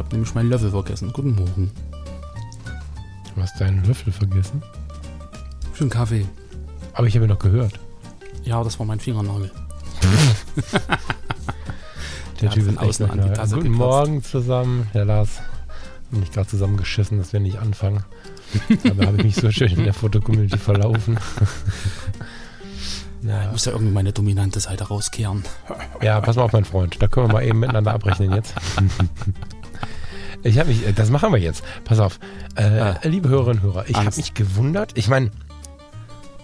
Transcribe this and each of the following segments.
Ich habe nämlich meinen Löffel vergessen. Guten Morgen. Du hast deinen Löffel vergessen. Für einen Kaffee. Aber ich habe noch gehört. Ja, das war mein Fingernagel. Der Typ ist außen an die. Tasse Guten gekratzt. Morgen zusammen. Herr Lars, bin ich gerade zusammengeschissen, dass wir nicht anfangen. Aber habe ich mich so schön in der Fotocommunity verlaufen. Ich ja. muss ja irgendwie meine dominante Seite rauskehren. ja, pass mal auf, mein Freund. Da können wir mal eben miteinander abrechnen jetzt. Ich habe mich, äh, das machen wir jetzt. Pass auf, äh, Ah. liebe Hörerinnen und Hörer, ich habe mich gewundert. Ich meine,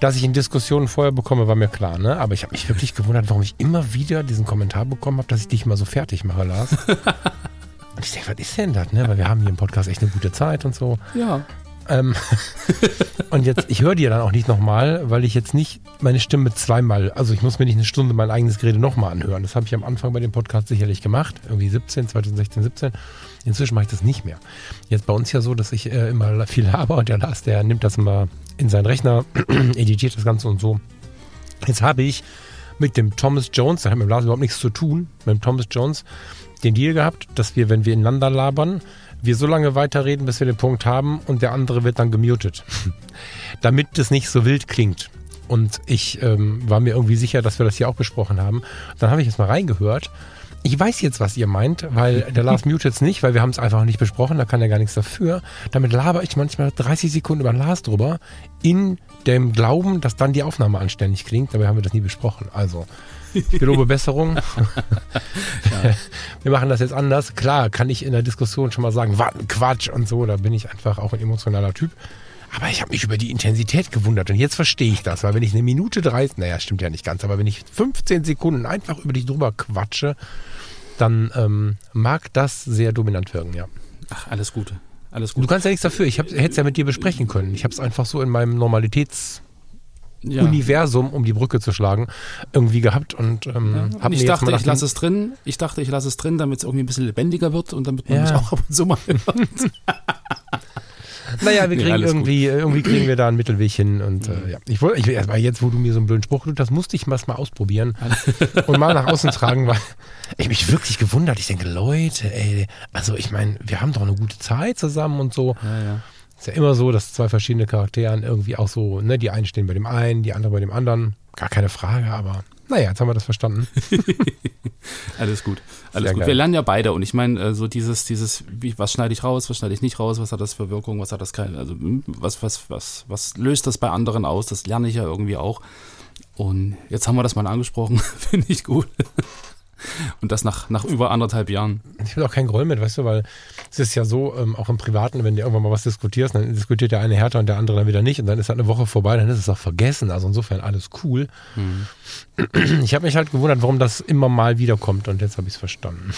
dass ich in Diskussionen vorher bekomme, war mir klar, ne? Aber ich habe mich wirklich gewundert, warum ich immer wieder diesen Kommentar bekommen habe, dass ich dich mal so fertig mache, Lars. und ich denke, was ist denn das, ne? Weil wir haben hier im Podcast echt eine gute Zeit und so. Ja. Ähm, und jetzt, ich höre dir dann auch nicht nochmal, weil ich jetzt nicht meine Stimme zweimal, also ich muss mir nicht eine Stunde mein eigenes Gerede nochmal anhören. Das habe ich am Anfang bei dem Podcast sicherlich gemacht, irgendwie 17, 2016, 17. Inzwischen mache ich das nicht mehr. Jetzt bei uns ja so, dass ich äh, immer viel habe und der Lars, der nimmt das immer in seinen Rechner, editiert das Ganze und so. Jetzt habe ich mit dem Thomas Jones, da hat mit dem Lars überhaupt nichts zu tun, mit dem Thomas Jones den Deal gehabt, dass wir, wenn wir ineinander labern, wir so lange weiterreden, bis wir den Punkt haben und der andere wird dann gemutet. Damit es nicht so wild klingt. Und ich ähm, war mir irgendwie sicher, dass wir das hier auch besprochen haben. Dann habe ich jetzt mal reingehört. Ich weiß jetzt, was ihr meint, weil der Lars mutet es nicht, weil wir haben es einfach nicht besprochen, da kann er gar nichts dafür. Damit laber ich manchmal 30 Sekunden über Lars drüber, in dem Glauben, dass dann die Aufnahme anständig klingt. Dabei haben wir das nie besprochen. Also, ich gelobe Besserung. Wir machen das jetzt anders. Klar, kann ich in der Diskussion schon mal sagen, was Quatsch und so. Da bin ich einfach auch ein emotionaler Typ. Aber ich habe mich über die Intensität gewundert und jetzt verstehe ich das, weil wenn ich eine Minute 30, naja, stimmt ja nicht ganz, aber wenn ich 15 Sekunden einfach über dich drüber quatsche, dann ähm, mag das sehr dominant wirken, ja. Ach, alles Gute. Alles Du gut. kannst ja nichts dafür. Ich hätte es ja mit dir besprechen können. Ich habe es einfach so in meinem Normalitätsuniversum, Ja. um die Brücke zu schlagen, irgendwie gehabt und ähm, Und hab ich dachte, ich lasse es drin. Ich dachte, ich lasse es drin, damit es irgendwie ein bisschen lebendiger wird und damit man Ja. mich auch ab und zu mal hört. Naja, wir kriegen alles irgendwie, irgendwie kriegen wir da einen Mittelweg hin. Und äh, ja, ich wollte, ich, erst mal jetzt, wo du mir so einen blöden Spruch tust, das musste ich mal, mal ausprobieren und mal nach außen tragen, weil ich mich wirklich gewundert. Ich denke, Leute, ey, also ich meine, wir haben doch eine gute Zeit zusammen und so. Ja, ja. Ist ja immer so, dass zwei verschiedene Charakteren irgendwie auch so, ne, die einen stehen bei dem einen, die anderen bei dem anderen. Gar keine Frage, aber naja, jetzt haben wir das verstanden. Alles gut. Alles Sehr gut. geil. Wir lernen ja beide und ich meine, äh, so dieses, dieses, was schneide ich raus, was schneide ich nicht raus, was hat das für Wirkung, was hat das keine, also hm, was, was, was, was löst das bei anderen aus, das lerne ich ja irgendwie auch. Und jetzt haben wir das mal angesprochen, finde ich gut. Und das nach, nach über anderthalb Jahren. Ich will auch keinen Groll mit, weißt du, weil es ist ja so, ähm, auch im Privaten, wenn du irgendwann mal was diskutierst, dann diskutiert der eine härter und der andere dann wieder nicht und dann ist halt eine Woche vorbei, dann ist es auch vergessen. Also insofern alles cool. Ich habe mich halt gewundert, warum das immer mal wiederkommt und jetzt habe ich es verstanden.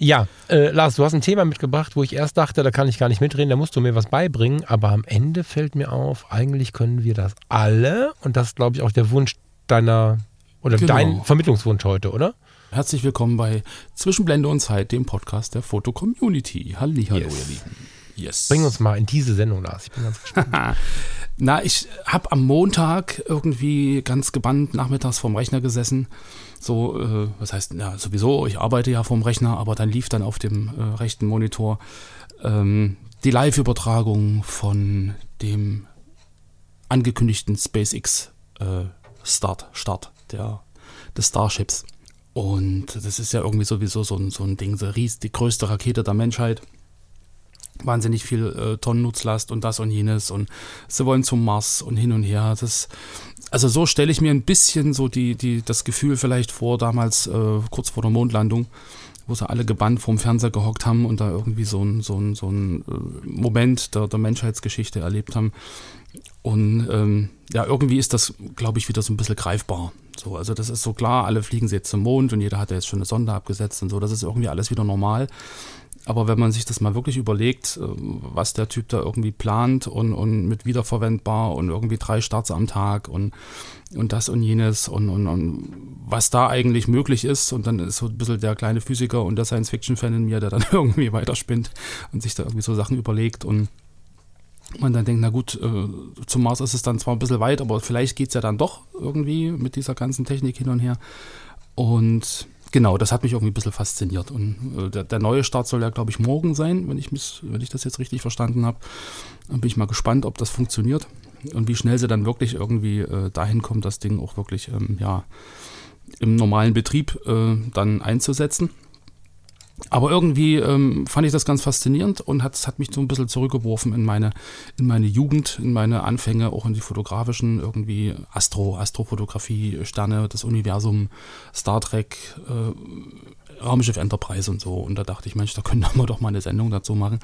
Ja, äh, Lars, du hast ein Thema mitgebracht, wo ich erst dachte, da kann ich gar nicht mitreden, da musst du mir was beibringen, aber am Ende fällt mir auf, eigentlich können wir das alle und das ist, glaube ich, auch der Wunsch deiner oder Genau. dein Vermittlungswunsch heute, oder? Herzlich willkommen bei Zwischenblende und Zeit, dem Podcast der Foto Community. Hallihallo, Yes. ihr Lieben. Yes. Bring uns mal in diese Sendung, Lars. Ich bin ganz gespannt. Na, ich habe am Montag irgendwie ganz gebannt nachmittags vorm Rechner gesessen. So, äh, was heißt, ja, sowieso, ich arbeite ja vorm Rechner, aber dann lief dann auf dem äh, rechten Monitor ähm, die Live-Übertragung von dem angekündigten SpaceX äh, Start, Start der, des Starships. Und das ist ja irgendwie sowieso so ein, so ein Ding, so ries, die größte Rakete der Menschheit wahnsinnig viel äh, Tonnen Nutzlast und das und jenes und sie wollen zum Mars und hin und her. Das, also so stelle ich mir ein bisschen so die, die, das Gefühl vielleicht vor, damals äh, kurz vor der Mondlandung, wo sie alle gebannt vorm Fernseher gehockt haben und da irgendwie so ein, so ein, so ein äh, Moment der, der Menschheitsgeschichte erlebt haben. Und ähm, ja, irgendwie ist das, glaube ich, wieder so ein bisschen greifbar. So, also das ist so klar, alle fliegen sie jetzt zum Mond und jeder hat ja jetzt schon eine Sonde abgesetzt und so, das ist irgendwie alles wieder normal. Aber wenn man sich das mal wirklich überlegt, äh, was der Typ da irgendwie plant und, und mit wiederverwendbar und irgendwie drei Starts am Tag und, und das und jenes und, und, und was da eigentlich möglich ist und dann ist so ein bisschen der kleine Physiker und der Science-Fiction-Fan in mir, der dann irgendwie weiterspinnt und sich da irgendwie so Sachen überlegt und man dann denkt, na gut, äh, zum Mars ist es dann zwar ein bisschen weit, aber vielleicht geht es ja dann doch irgendwie mit dieser ganzen Technik hin und her. Und genau, das hat mich irgendwie ein bisschen fasziniert. Und äh, der, der, neue Start soll ja, glaube ich, morgen sein, wenn ich, mich, wenn ich das jetzt richtig verstanden habe. Dann bin ich mal gespannt, ob das funktioniert und wie schnell sie dann wirklich irgendwie äh, dahin kommt, das Ding auch wirklich ähm, ja, im normalen Betrieb äh, dann einzusetzen. Aber irgendwie ähm, fand ich das ganz faszinierend und hat, hat mich so ein bisschen zurückgeworfen in meine, in meine Jugend, in meine Anfänge, auch in die fotografischen, irgendwie Astro, Astrofotografie, Sterne, das Universum, Star Trek, äh, Raumschiff Enterprise und so. Und da dachte ich, Mensch, da können wir doch mal eine Sendung dazu machen.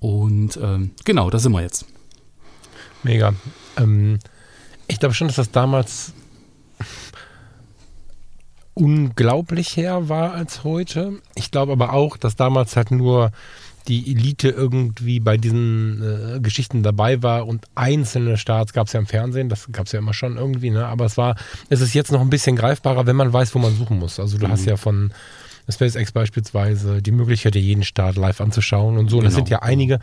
Und ähm, genau, da sind wir jetzt. Mega. Ähm, ich glaube schon, dass das damals unglaublich her war als heute. Ich glaube aber auch, dass damals halt nur die Elite irgendwie bei diesen äh, Geschichten dabei war und einzelne Starts gab es ja im Fernsehen, das gab es ja immer schon irgendwie, ne? Aber es war, es ist jetzt noch ein bisschen greifbarer, wenn man weiß, wo man suchen muss. Also du mhm. hast ja von SpaceX beispielsweise die Möglichkeit, jeden Start live anzuschauen und so. Und das sind ja genau. einige.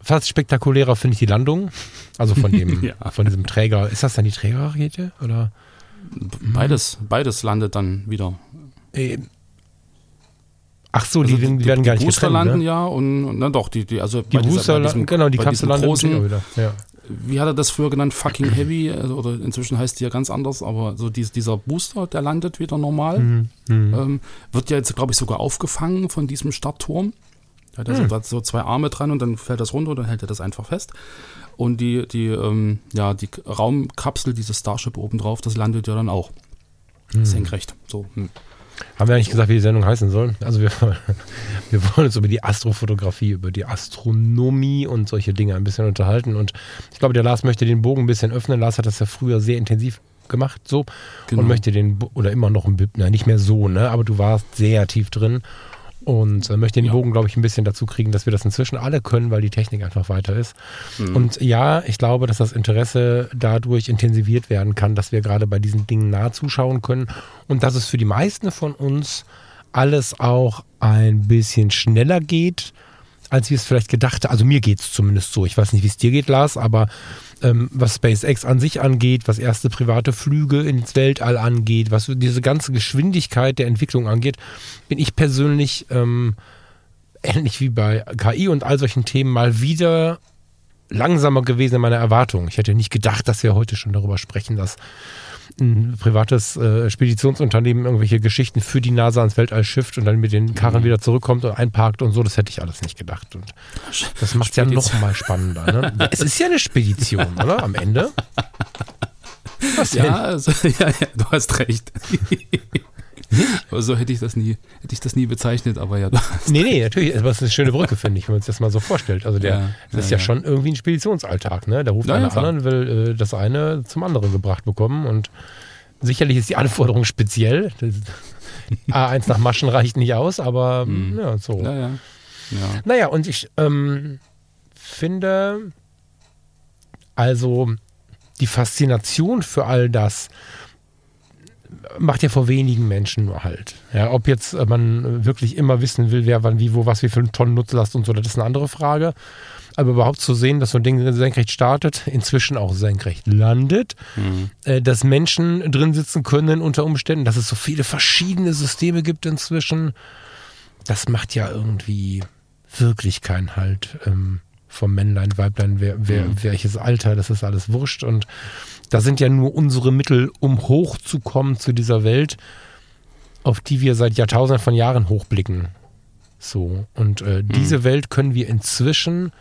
Fast spektakulärer finde ich die Landung. Also von dem, ja. von diesem Träger. Ist das dann die Trägerrakete? Oder? Beides, beides landet dann wieder. Äh, ach so, also die, die, die, werden gar nicht Booster getrennt, landen ne? ja und, und dann doch die, die also die Booster landen, genau, die Kapsel landet großen, wieder. Ja. Wie hat er das früher genannt? Fucking Heavy also, oder inzwischen heißt die ja ganz anders, aber so dies, dieser Booster, der landet wieder normal, mhm. mhm. Ähm, wird ja jetzt glaube ich sogar aufgefangen von diesem Startturm. Da hat mhm. so zwei Arme dran und dann fällt das runter und dann hält er das einfach fest. Und die, die, ähm, ja, die Raumkapsel, dieses Starship obendrauf, das landet ja dann auch hm. senkrecht. So. Hm. Haben wir eigentlich gesagt, wie die Sendung heißen soll? Also wir, wir wollen uns über die Astrofotografie, über die Astronomie und solche Dinge ein bisschen unterhalten. Und ich glaube, der Lars möchte den Bogen ein bisschen öffnen. Lars hat das ja früher sehr intensiv gemacht so genau. und möchte den, oder immer noch ein bisschen, nicht mehr so, ne? Aber du warst sehr tief drin und äh, möchte den ja. Bogen, glaube ich, ein bisschen dazu kriegen, dass wir das inzwischen alle können, weil die Technik einfach weiter ist. Mhm. Und ja, ich glaube, dass das Interesse dadurch intensiviert werden kann, dass wir gerade bei diesen Dingen nah zuschauen können und dass es für die meisten von uns alles auch ein bisschen schneller geht, als wir es vielleicht gedacht haben. Also mir geht es zumindest so. Ich weiß nicht, wie es dir geht, Lars, aber ähm, was SpaceX an sich angeht, was erste private Flüge ins Weltall angeht, was diese ganze Geschwindigkeit der Entwicklung angeht, bin ich persönlich ähm, ähnlich wie bei KI und all solchen Themen mal wieder langsamer gewesen in meiner Erwartung. Ich hätte nicht gedacht, dass wir heute schon darüber sprechen, dass ein privates äh, Speditionsunternehmen irgendwelche Geschichten für die NASA ans Weltall schifft und dann mit den Karren mhm. wieder zurückkommt und einparkt und so, das hätte ich alles nicht gedacht. Und das macht es ja noch mal spannender. Ne? es ist ja eine Spedition, oder? Am Ende. Was ja, also, ja, ja, du hast recht. Aber so hätte ich das nie, hätte ich das nie bezeichnet, aber ja. Nee, nee, natürlich, aber es ist eine schöne Brücke, finde ich, wenn man sich das mal so vorstellt. Also der, ja, das ist ja, ja, schon irgendwie ein Speditionsalltag, ne? Da ruft einer an und will äh, das eine zum anderen gebracht bekommen und sicherlich ist die Anforderung speziell. A1 nach Maschen reicht nicht aus, aber mhm. ja, so. Ja, ja. Ja. Naja, und ich ähm, finde, also die Faszination für all das, macht ja vor wenigen Menschen nur halt. Ja, ob jetzt äh, man wirklich immer wissen will, wer wann wie wo was wie viele Tonnen Nutzlast und so, das ist eine andere Frage. Aber überhaupt zu sehen, dass so ein Ding senkrecht startet, inzwischen auch senkrecht landet, mhm. äh, dass Menschen drin sitzen können unter Umständen, dass es so viele verschiedene Systeme gibt inzwischen, das macht ja irgendwie wirklich keinen Halt. Ähm, vom Männlein, Weiblein, wer, wer, mhm. welches Alter, das ist alles wurscht. Und da sind ja nur unsere Mittel, um hochzukommen zu dieser Welt, auf die wir seit Jahrtausenden von Jahren hochblicken. So. Und äh, mhm. diese Welt können wir inzwischen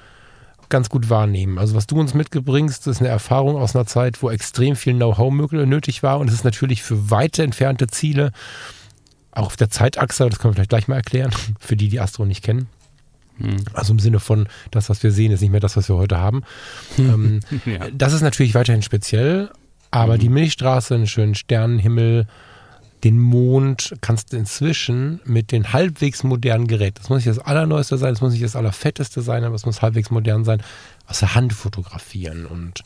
ganz gut wahrnehmen. Also was du uns mitgebringst, ist eine Erfahrung aus einer Zeit, wo extrem viel Know-how nötig war. Und es ist natürlich für weite entfernte Ziele, auch auf der Zeitachse, das können wir vielleicht gleich mal erklären, für die, die Astro nicht kennen. Also im Sinne von, das, was wir sehen, ist nicht mehr das, was wir heute haben. ähm, ja. Das ist natürlich weiterhin speziell, aber mhm. die Milchstraße, einen schönen Sternenhimmel, den Mond kannst du inzwischen mit den halbwegs modernen Geräten, das muss nicht das allerneueste sein, das muss nicht das allerfetteste sein, aber es muss halbwegs modern sein, aus der Hand fotografieren. Und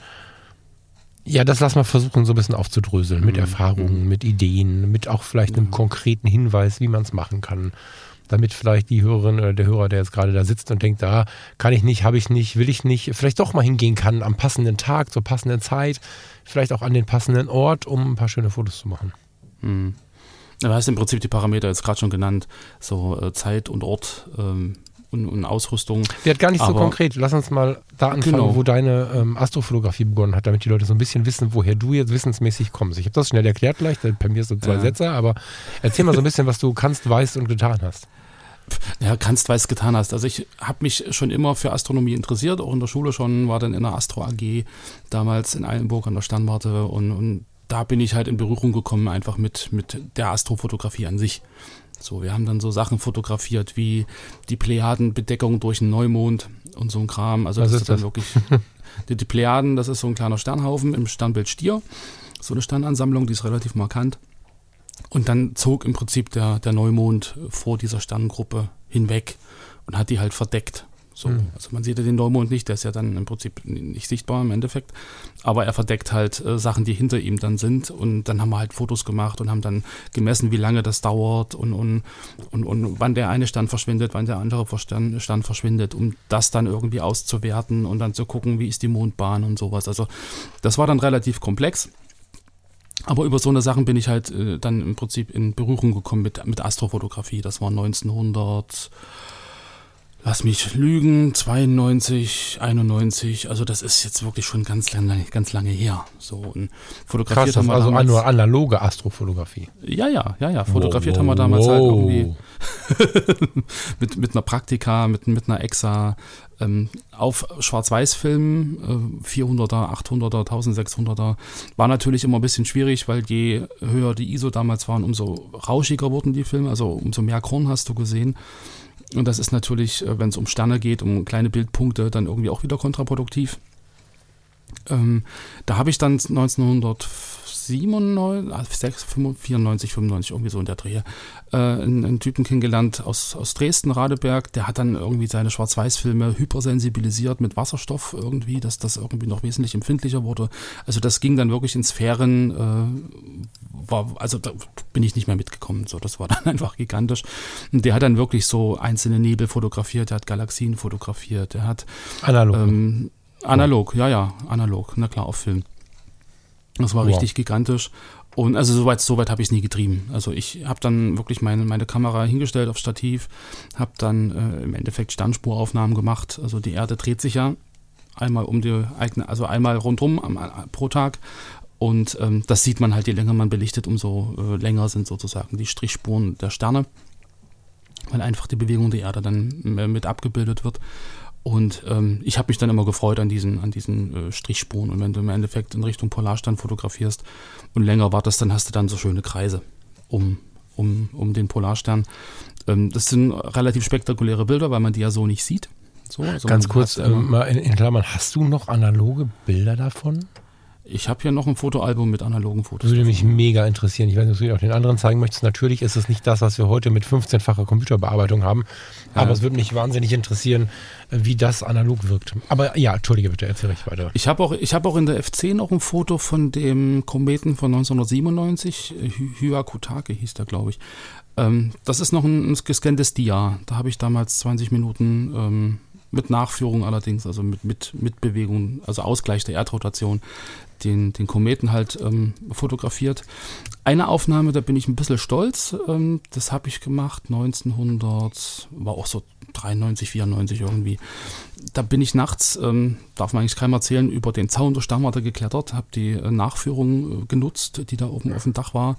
ja, das lass mal versuchen, so ein bisschen aufzudröseln, mit mhm. Erfahrungen, mit Ideen, mit auch vielleicht einem konkreten Hinweis, wie man es machen kann damit vielleicht die Hörerin oder der Hörer, der jetzt gerade da sitzt und denkt, da kann ich nicht, habe ich nicht, will ich nicht, vielleicht doch mal hingehen kann am passenden Tag, zur passenden Zeit, vielleicht auch an den passenden Ort, um ein paar schöne Fotos zu machen. Hm. Du hast im Prinzip die Parameter jetzt gerade schon genannt, so äh, Zeit und Ort ähm, und, und, Ausrüstung. Der hat gar nicht Aber, so konkret. Lass uns mal da anfangen, genau. wo deine ähm, Astrofotografie begonnen hat, damit die Leute so ein bisschen wissen, woher du jetzt wissensmäßig kommst. Ich habe das schnell erklärt gleich, bei mir so zwei ja. Sätze, aber erzähl mal so ein bisschen, was du kannst, weißt und getan hast ja, kannst, weil es getan hast. Also ich habe mich schon immer für Astronomie interessiert, auch in der Schule schon, war dann in der Astro AG damals in Eilenburg an der Sternwarte und, und da bin ich halt in Berührung gekommen einfach mit, mit der Astrofotografie an sich. So, wir haben dann so Sachen fotografiert wie die Plejadenbedeckung durch einen Neumond und so ein Kram. Also Was das ist dann das? wirklich die, die Plejaden, das ist so ein kleiner Sternhaufen im Sternbild Stier. So eine Sternansammlung, die ist relativ markant. Und dann zog im Prinzip der, der Neumond vor dieser Sternengruppe hinweg und hat die halt verdeckt. So, mhm. Also man sieht ja den Neumond nicht, der ist ja dann im Prinzip nicht sichtbar im Endeffekt. Aber er verdeckt halt äh, Sachen, die hinter ihm dann sind. Und dann haben wir halt Fotos gemacht und haben dann gemessen, wie lange das dauert und, und, und, und wann der eine Stern verschwindet, wann der andere Stern, Stern verschwindet, um das dann irgendwie auszuwerten und dann zu gucken, wie ist die Mondbahn und sowas. Also das war dann relativ komplex. Aber über so eine Sachen bin ich halt äh, dann im Prinzip in Berührung gekommen mit, mit Astrofotografie. Das war 1900 lass mich lügen, 92, 91, also das ist jetzt wirklich schon ganz lange, ganz lange her. So und fotografiert Krass, haben wir also damals, analoge Astrofotografie. Ja, ja, ja, ja. Fotografiert wow, haben wir damals wow. halt irgendwie mit, mit einer Praktika, mit, mit einer EXA, ähm, auf Schwarz-Weiß-Filmen, äh, 400er, 800er, 1600er, war natürlich immer ein bisschen schwierig, weil je höher die ISO damals waren, umso rauschiger wurden die Filme, also umso mehr Korn hast du gesehen. Und das ist natürlich, äh, wenn es um Sterne geht, um kleine Bildpunkte, dann irgendwie auch wieder kontraproduktiv. Ähm, da habe ich dann 1997, 94, 95, irgendwie so in der Dreh, äh, einen, einen, Typen kennengelernt aus, aus Dresden, Radeberg, der hat dann irgendwie seine Schwarz-Weiß-Filme hypersensibilisiert mit Wasserstoff irgendwie, dass das irgendwie noch wesentlich empfindlicher wurde. Also das ging dann wirklich in Sphären, äh, war, also da bin ich nicht mehr mitgekommen. So, das war dann einfach gigantisch. Und der hat dann wirklich so einzelne Nebel fotografiert, der hat Galaxien fotografiert, der hat analog. Ähm, analog, ja, ja, analog, na klar, auf Film. Das war wow. richtig gigantisch. Und also soweit so weit habe ich es nie getrieben. Also ich habe dann wirklich meine, meine Kamera hingestellt auf Stativ, habe dann äh, im Endeffekt Sternspuraufnahmen gemacht. Also die Erde dreht sich ja einmal um die eigene, also einmal rundum am, pro Tag und ähm, das sieht man halt, je länger man belichtet, umso äh, länger sind sozusagen die Strichspuren der Sterne, weil einfach die Bewegung der Erde dann äh, mit abgebildet wird. Und ähm, ich habe mich dann immer gefreut an diesen, an diesen äh, Strichspuren. Und wenn du im Endeffekt in Richtung Polarstern fotografierst und länger wartest, dann hast du dann so schöne Kreise um, um, um den Polarstern. Ähm, das sind relativ spektakuläre Bilder, weil man die ja so nicht sieht. So, also Ganz kurz, äh, mal in, in Klammern, hast du noch analoge Bilder davon? Ich habe hier noch ein Fotoalbum mit analogen Fotos. Würde mich mega interessieren. Ich weiß nicht, ob du auch den anderen zeigen möchtest. Natürlich ist es nicht das, was wir heute mit 15-facher Computerbearbeitung haben. Aber ja. es würde mich wahnsinnig interessieren, wie das analog wirkt. Aber ja, entschuldige bitte, erzähle ich weiter. Ich habe auch, hab auch in der F10 noch ein Foto von dem Kometen von 1997. Hyakutake hieß der, glaube ich. Ähm, das ist noch ein, ein gescanntes Dia. Da habe ich damals 20 Minuten ähm, mit Nachführung allerdings, also mit, mit, mit Bewegung, also Ausgleich der Erdrotation, den, den Kometen halt ähm, fotografiert. Eine Aufnahme, da bin ich ein bisschen stolz. Ähm, das habe ich gemacht 1900, war auch so 93, 94 irgendwie. Da bin ich nachts, ähm, darf man eigentlich keinem erzählen, über den Zaun der Stammwarte geklettert, habe die äh, Nachführung äh, genutzt, die da oben auf dem Dach war,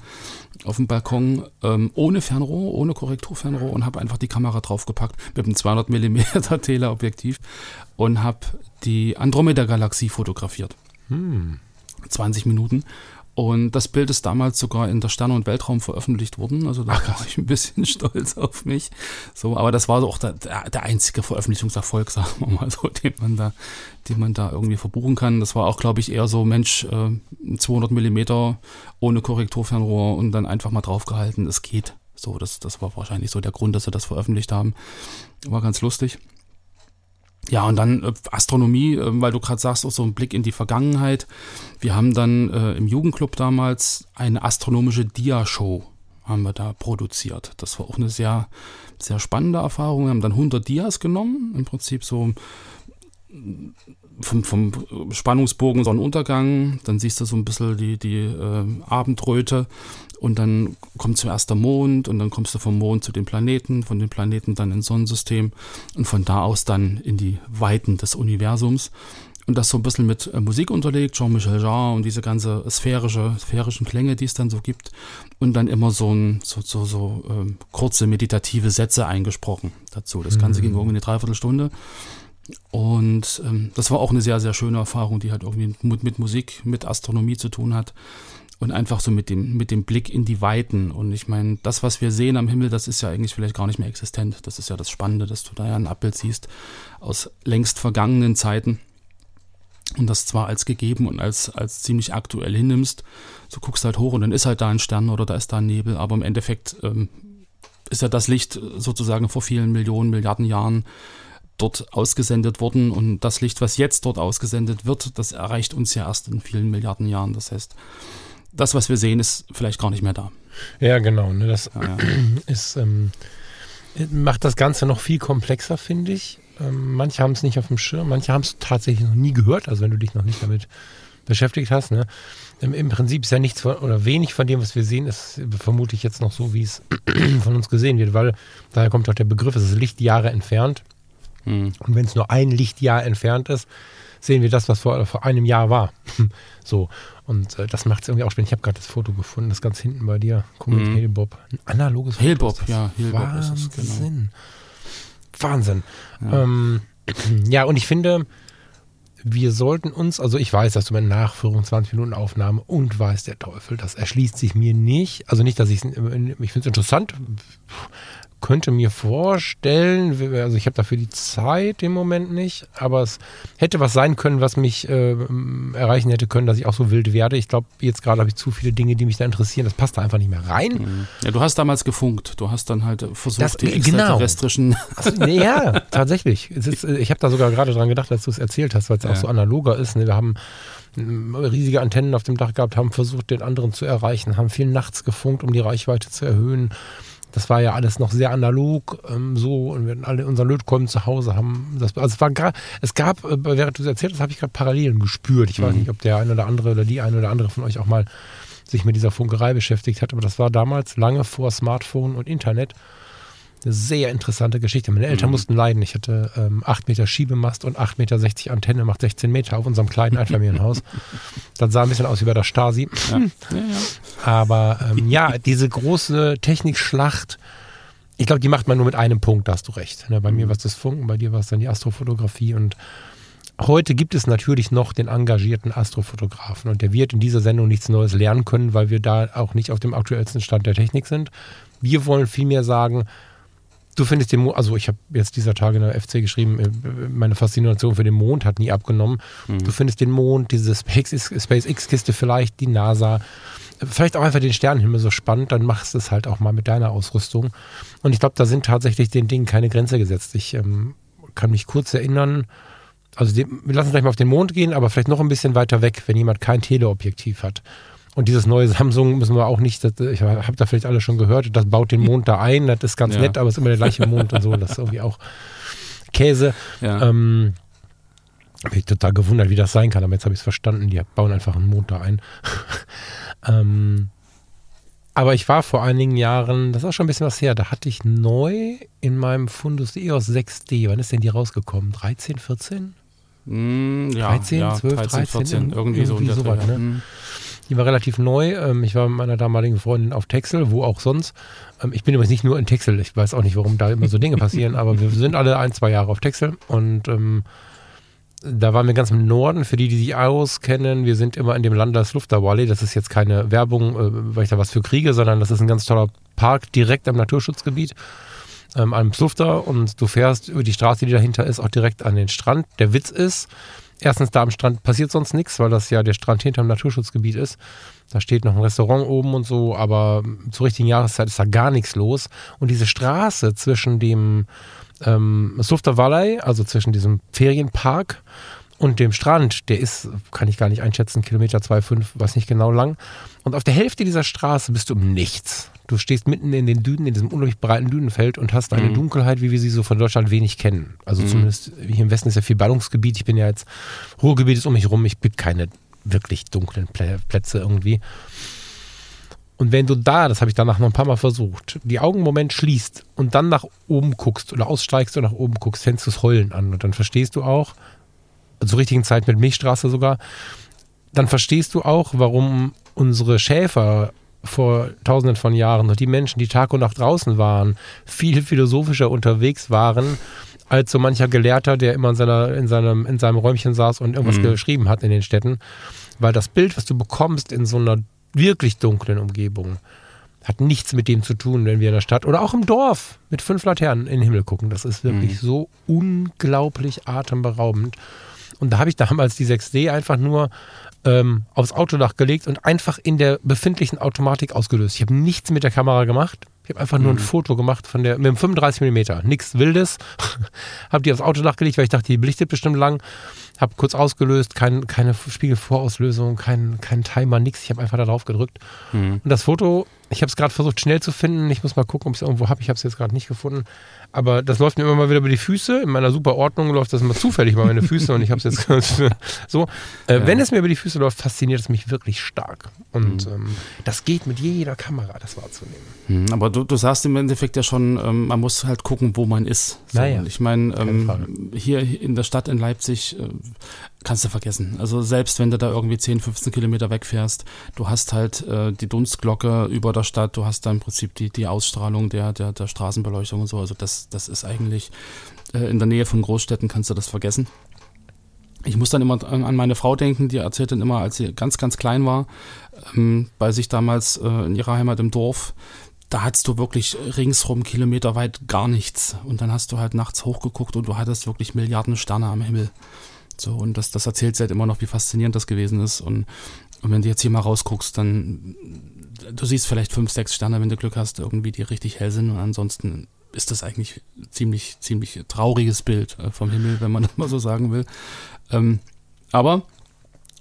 auf dem Balkon, ähm, ohne Fernrohr, ohne Korrekturfernrohr und habe einfach die Kamera draufgepackt mit einem 200 mm Teleobjektiv und habe die Andromeda-Galaxie fotografiert. Hm. 20 Minuten. Und das Bild ist damals sogar in der Sterne- und Weltraum veröffentlicht worden. Also da war ich ein bisschen stolz auf mich. So, aber das war auch der, der, der einzige Veröffentlichungserfolg, sagen wir mal so, den man da, den man da irgendwie verbuchen kann. Das war auch, glaube ich, eher so, Mensch, äh, 200 Millimeter ohne Korrekturfernrohr und dann einfach mal draufgehalten. Es geht. So, das, das war wahrscheinlich so der Grund, dass sie das veröffentlicht haben. War ganz lustig. Ja, und dann äh, Astronomie, äh, weil du gerade sagst, auch so ein Blick in die Vergangenheit. Wir haben dann äh, im Jugendclub damals eine astronomische Dia-Show haben wir da produziert. Das war auch eine sehr, sehr spannende Erfahrung. Wir haben dann 100 Dias genommen, im Prinzip so vom, vom Spannungsbogen Sonnenuntergang, dann siehst du so ein bisschen die, die äh, Abendröte und dann kommt zuerst der Mond und dann kommst du vom Mond zu den Planeten, von den Planeten dann ins Sonnensystem und von da aus dann in die Weiten des Universums. Und das so ein bisschen mit äh, Musik unterlegt, Jean-Michel Jarre und diese ganze sphärische, sphärischen Klänge, die es dann so gibt. Und dann immer so, ein, so, so, so ähm, kurze meditative Sätze eingesprochen dazu. Das Ganze mhm. ging irgendwie eine Dreiviertelstunde. Und ähm, das war auch eine sehr, sehr schöne Erfahrung, die halt irgendwie mit, mit, Musik, mit Astronomie zu tun hat. Und einfach so mit dem, mit dem Blick in die Weiten. Und ich meine, das, was wir sehen am Himmel, das ist ja eigentlich vielleicht gar nicht mehr existent. Das ist ja das Spannende, dass du da ja ein Abbild siehst aus längst vergangenen Zeiten. Und das zwar als gegeben und als, als ziemlich aktuell hinnimmst. So guckst halt hoch und dann ist halt da ein Stern oder da ist da ein Nebel. Aber im Endeffekt ähm, ist ja das Licht sozusagen vor vielen Millionen, Milliarden Jahren dort ausgesendet worden und das Licht, was jetzt dort ausgesendet wird, das erreicht uns ja erst in vielen Milliarden Jahren. Das heißt, das, was wir sehen, ist vielleicht gar nicht mehr da. Ja, genau. Ne, das ja, ja. ist, ähm, macht das Ganze noch viel komplexer, finde ich. Ähm, manche haben es nicht auf dem Schirm, manche haben es tatsächlich noch nie gehört, also wenn du dich noch nicht damit beschäftigt hast. Ne? Im, Im, Prinzip ist ja nichts von, oder wenig von dem, was wir sehen, ist vermutlich jetzt noch so, wie es von uns gesehen wird, weil daher kommt auch der Begriff, es ist Lichtjahre entfernt. Mhm. Und wenn es nur ein Lichtjahr entfernt ist, sehen wir das, was vor, vor einem Jahr war. so. Und äh, das macht es irgendwie auch spannend. Ich habe gerade das Foto gefunden, das ganz hinten bei dir. Guck mit mhm. Halebob. Ein analoges Foto. Halebob, ja. Halebob Wahnsinn. ist es, genau. Wahnsinn. Ja. Ähm, ja, und ich finde, wir sollten uns, also ich weiß, dass du mit Nachführung 20 Minuten Aufnahme und weiß der Teufel, das erschließt sich mir nicht. Also nicht, dass ich ich finde es interessant, könnte mir vorstellen, also ich habe dafür die Zeit im Moment nicht, aber es hätte was sein können, was mich äh, erreichen hätte können, dass ich auch so wild werde. Ich glaube, jetzt gerade habe ich zu viele Dinge, die mich da interessieren. Das passt da einfach nicht mehr rein. Mhm. Ja, du hast damals gefunkt. Du hast dann halt versucht, das, die extraterrestrischen... Genau. Also, ja, tatsächlich. Ist, ich habe da sogar gerade dran gedacht, als du es erzählt hast, weil es ja. auch so analoger ist. Ne? Wir haben riesige Antennen auf dem Dach gehabt, haben versucht, den anderen zu erreichen, haben viel nachts gefunkt, um die Reichweite zu erhöhen das war ja alles noch sehr analog, ähm, so, und wir hatten alle unseren Lötkolben zu Hause haben. Das, also es war es gab, äh, während du es erzählt hast, habe ich gerade Parallelen gespürt. Ich mhm. weiß nicht, ob der eine oder andere oder die eine oder andere von euch auch mal sich mit dieser Funkerei beschäftigt hat, aber das war damals lange vor Smartphone und Internet eine sehr interessante Geschichte. Meine Eltern mhm. mussten leiden. Ich hatte ähm, 8 Meter Schiebemast und 8,60 Meter Antenne, macht 16 Meter auf unserem kleinen Einfamilienhaus. das sah ein bisschen aus wie bei der Stasi. Ja. Ja, ja. Aber ähm, ja, diese große Technikschlacht, ich glaube, die macht man nur mit einem Punkt, da hast du recht. Ne, bei mhm. mir war es das Funken, bei dir war es dann die Astrofotografie und Heute gibt es natürlich noch den engagierten Astrofotografen und der wird in dieser Sendung nichts Neues lernen können, weil wir da auch nicht auf dem aktuellsten Stand der Technik sind. Wir wollen vielmehr sagen, Du findest den Mond, also ich habe jetzt dieser Tage in der FC geschrieben, äh, meine Faszination für den Mond hat nie abgenommen. Mhm. Du findest den Mond, diese SpaceX-Kiste vielleicht, die NASA, vielleicht auch einfach den Sternenhimmel so spannend, dann machst du es halt auch mal mit deiner Ausrüstung. Und ich glaube, da sind tatsächlich den Dingen keine Grenze gesetzt. Ich ähm, kann mich kurz erinnern, also die, wir lassen gleich mal auf den Mond gehen, aber vielleicht noch ein bisschen weiter weg, wenn jemand kein Teleobjektiv hat. Und dieses neue Samsung müssen wir auch nicht, das, ich habe da vielleicht alle schon gehört, das baut den Mond da ein, das ist ganz ja. nett, aber es ist immer der gleiche Mond und so, das ist irgendwie auch Käse. Ja. Ähm, bin ich total gewundert, wie das sein kann, aber jetzt habe ich es verstanden, die bauen einfach einen Mond da ein. ähm, aber ich war vor einigen Jahren, das ist auch schon ein bisschen was her, da hatte ich neu in meinem Fundus EOS 6D, wann ist denn die rausgekommen? 13, 14? Mm, ja, 13, ja, 12, 13, 13, 14, irgendwie, irgendwie so. Sowas, ne? Die war relativ neu. Ähm, ich war mit meiner damaligen Freundin auf Texel, wo auch sonst. Ähm, ich bin übrigens nicht nur in Texel. Ich weiß auch nicht, warum da immer so Dinge passieren, aber wir sind alle ein, zwei Jahre auf Texel und ähm, da waren wir ganz im Norden. Für die, die sich auskennen, wir sind immer in dem Landeslufterwallee. Das ist jetzt keine Werbung, äh, weil ich da was für kriege, sondern das ist ein ganz toller Park direkt am Naturschutzgebiet, ähm, am Slufter. Und du fährst über die Straße, die dahinter ist, auch direkt an den Strand. Der Witz ist, erstens da am Strand passiert sonst nichts, weil das ja der Strand hinterm Naturschutzgebiet ist. Da steht noch ein Restaurant oben und so, aber zur richtigen Jahreszeit ist da gar nichts los. Und diese Straße zwischen dem ähm, Slufter Valley, also zwischen diesem Ferienpark und dem Strand, der ist, kann ich gar nicht einschätzen, Kilometer 2,5, weiß nicht genau lang. Und auf der Hälfte dieser Straße bist du um nichts. Du stehst mitten in den Dünen, in diesem unglaublich breiten Dünenfeld und hast eine mhm. Dunkelheit, wie wir sie so von Deutschland wenig kennen. Also mhm. zumindest hier im Westen ist ja viel Ballungsgebiet. Ich bin ja jetzt, Ruhrgebiet ist um mich rum. Ich bin keine wirklich dunklen Plätze irgendwie. Und wenn du da, das habe ich danach noch ein paar Mal versucht, die Augen einen Moment schließt und dann nach oben guckst oder aussteigst und nach oben guckst, fängst du das Heulen an. Und dann verstehst du auch, zur richtigen Zeit mit Milchstraße sogar, dann verstehst du auch, warum unsere Schäfer vor tausenden von Jahren und die Menschen, die Tag und Nacht draußen waren, viel philosophischer unterwegs waren als so mancher Gelehrter, der immer in, seiner, in, seinem, in seinem Räumchen saß und irgendwas mhm. geschrieben hat in den Städten. Weil das Bild, was du bekommst in so einer wirklich dunklen Umgebung, hat nichts mit dem zu tun, wenn wir in der Stadt oder auch im Dorf mit fünf Laternen in den Himmel gucken. Das ist wirklich mhm. so unglaublich atemberaubend. Und da habe ich damals die 6D einfach nur ähm, aufs Autodach gelegt und einfach in der befindlichen Automatik ausgelöst. Ich habe nichts mit der Kamera gemacht. Ich habe einfach nur mhm. ein Foto gemacht von der mit dem 35 mm, nichts Wildes. habe die aufs Autodach gelegt, weil ich dachte, die belichtet bestimmt lang. Habe kurz ausgelöst, kein, keine Spiegelvorauslösung, kein, kein Timer, nichts. Ich habe einfach da drauf gedrückt. Mhm. Und das Foto, ich habe es gerade versucht schnell zu finden. Ich muss mal gucken, ob ich es irgendwo habe. Ich habe es jetzt gerade nicht gefunden. Aber das läuft mir immer mal wieder über die Füße. In meiner super Ordnung läuft das immer zufällig über meine Füße und ich habe es jetzt so. Äh, ja. Wenn es mir über die Füße läuft, fasziniert es mich wirklich stark. Und mhm. ähm, das geht mit jeder Kamera, das wahrzunehmen. Mhm, aber du, du sagst im Endeffekt ja schon, ähm, man muss halt gucken, wo man ist. So, naja, ich meine, ähm, hier in der Stadt in Leipzig äh, kannst du vergessen. Also selbst wenn du da irgendwie 10, 15 Kilometer wegfährst, du hast halt äh, die Dunstglocke über der Stadt, du hast da im Prinzip die, die Ausstrahlung der, der, der Straßenbeleuchtung und so. Also das, das ist eigentlich äh, in der Nähe von Großstädten kannst du das vergessen. Ich muss dann immer an meine Frau denken, die erzählt dann immer, als sie ganz, ganz klein war, ähm, bei sich damals äh, in ihrer Heimat im Dorf, da hattest du wirklich ringsrum kilometerweit gar nichts. Und dann hast du halt nachts hochgeguckt und du hattest wirklich Milliarden Sterne am Himmel. So, und das, das erzählt sie halt immer noch, wie faszinierend das gewesen ist. Und, und wenn du jetzt hier mal rausguckst, dann du siehst vielleicht fünf, sechs Sterne, wenn du Glück hast, irgendwie, die richtig hell sind. Und ansonsten ist das eigentlich ziemlich, ziemlich trauriges Bild äh, vom Himmel, wenn man das mal so sagen will. Ähm, aber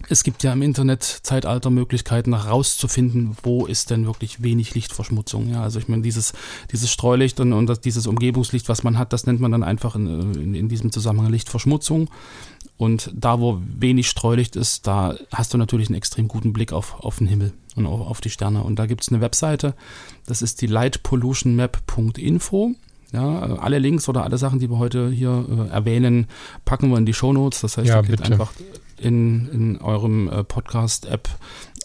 es gibt ja im Internet-Zeitalter Möglichkeiten herauszufinden, wo ist denn wirklich wenig Lichtverschmutzung. Ja, also ich meine, dieses, dieses Streulicht und, und das, dieses Umgebungslicht, was man hat, das nennt man dann einfach in, in, in diesem Zusammenhang Lichtverschmutzung. Und da, wo wenig Streulicht ist, da hast du natürlich einen extrem guten Blick auf, auf den Himmel und auf, auf die Sterne. Und da gibt es eine Webseite, das ist die lightpollutionmap.info. Ja, alle Links oder alle Sachen, die wir heute hier äh, erwähnen, packen wir in die Shownotes. Das heißt, ja, ihr klickt einfach in, in eurem äh, Podcast-App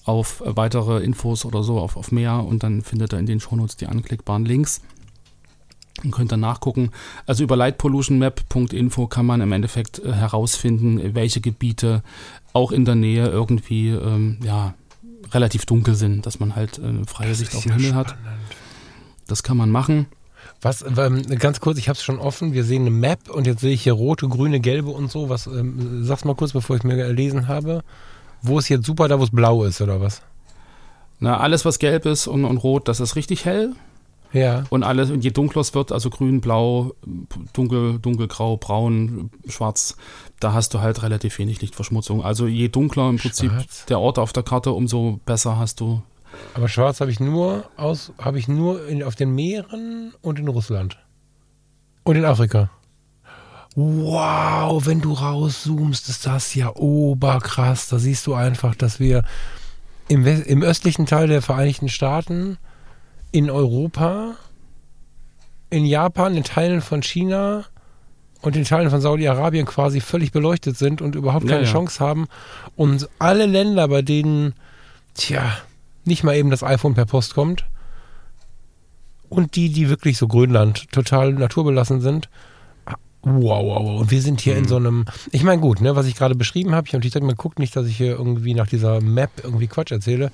auf äh, weitere Infos oder so, auf, auf mehr und dann findet ihr in den Shownotes die anklickbaren Links und könnt dann nachgucken. Also über lightpollutionmap.info kann man im Endeffekt äh, herausfinden, welche Gebiete auch in der Nähe irgendwie ähm, ja, relativ dunkel sind, dass man halt äh, freie das Sicht auf den ja Himmel spannend. hat. Das kann man machen. Was, ähm, ganz kurz, ich habe es schon offen. Wir sehen eine Map und jetzt sehe ich hier rote, grüne, gelbe und so. Was, ähm, sag's mal kurz, bevor ich es mir gelesen habe. Wo ist jetzt super, da wo es blau ist oder was? Na, alles, was gelb ist und, und rot, das ist richtig hell. Ja. Und alles, und je dunkler es wird, also grün, blau, dunkel, dunkelgrau, braun, schwarz, da hast du halt relativ wenig Lichtverschmutzung. Also je dunkler im Prinzip schwarz. der Ort auf der Karte, umso besser hast du. Aber schwarz habe ich nur aus, habe ich nur in, auf den Meeren und in Russland. Und in Afrika. Wow, wenn du rauszoomst, ist das ja oberkrass. Da siehst du einfach, dass wir im, im östlichen Teil der Vereinigten Staaten in Europa, in Japan, in Teilen von China und in Teilen von Saudi-Arabien quasi völlig beleuchtet sind und überhaupt keine ja, ja. Chance haben. Und alle Länder, bei denen, tja, nicht mal eben das iPhone per Post kommt und die, die wirklich so Grönland total naturbelassen sind, Wow, wow, wow. Und wir sind hier mhm. in so einem, ich meine, gut, ne, was ich gerade beschrieben habe, ich habe natürlich gesagt, guckt nicht, dass ich hier irgendwie nach dieser Map irgendwie Quatsch erzähle.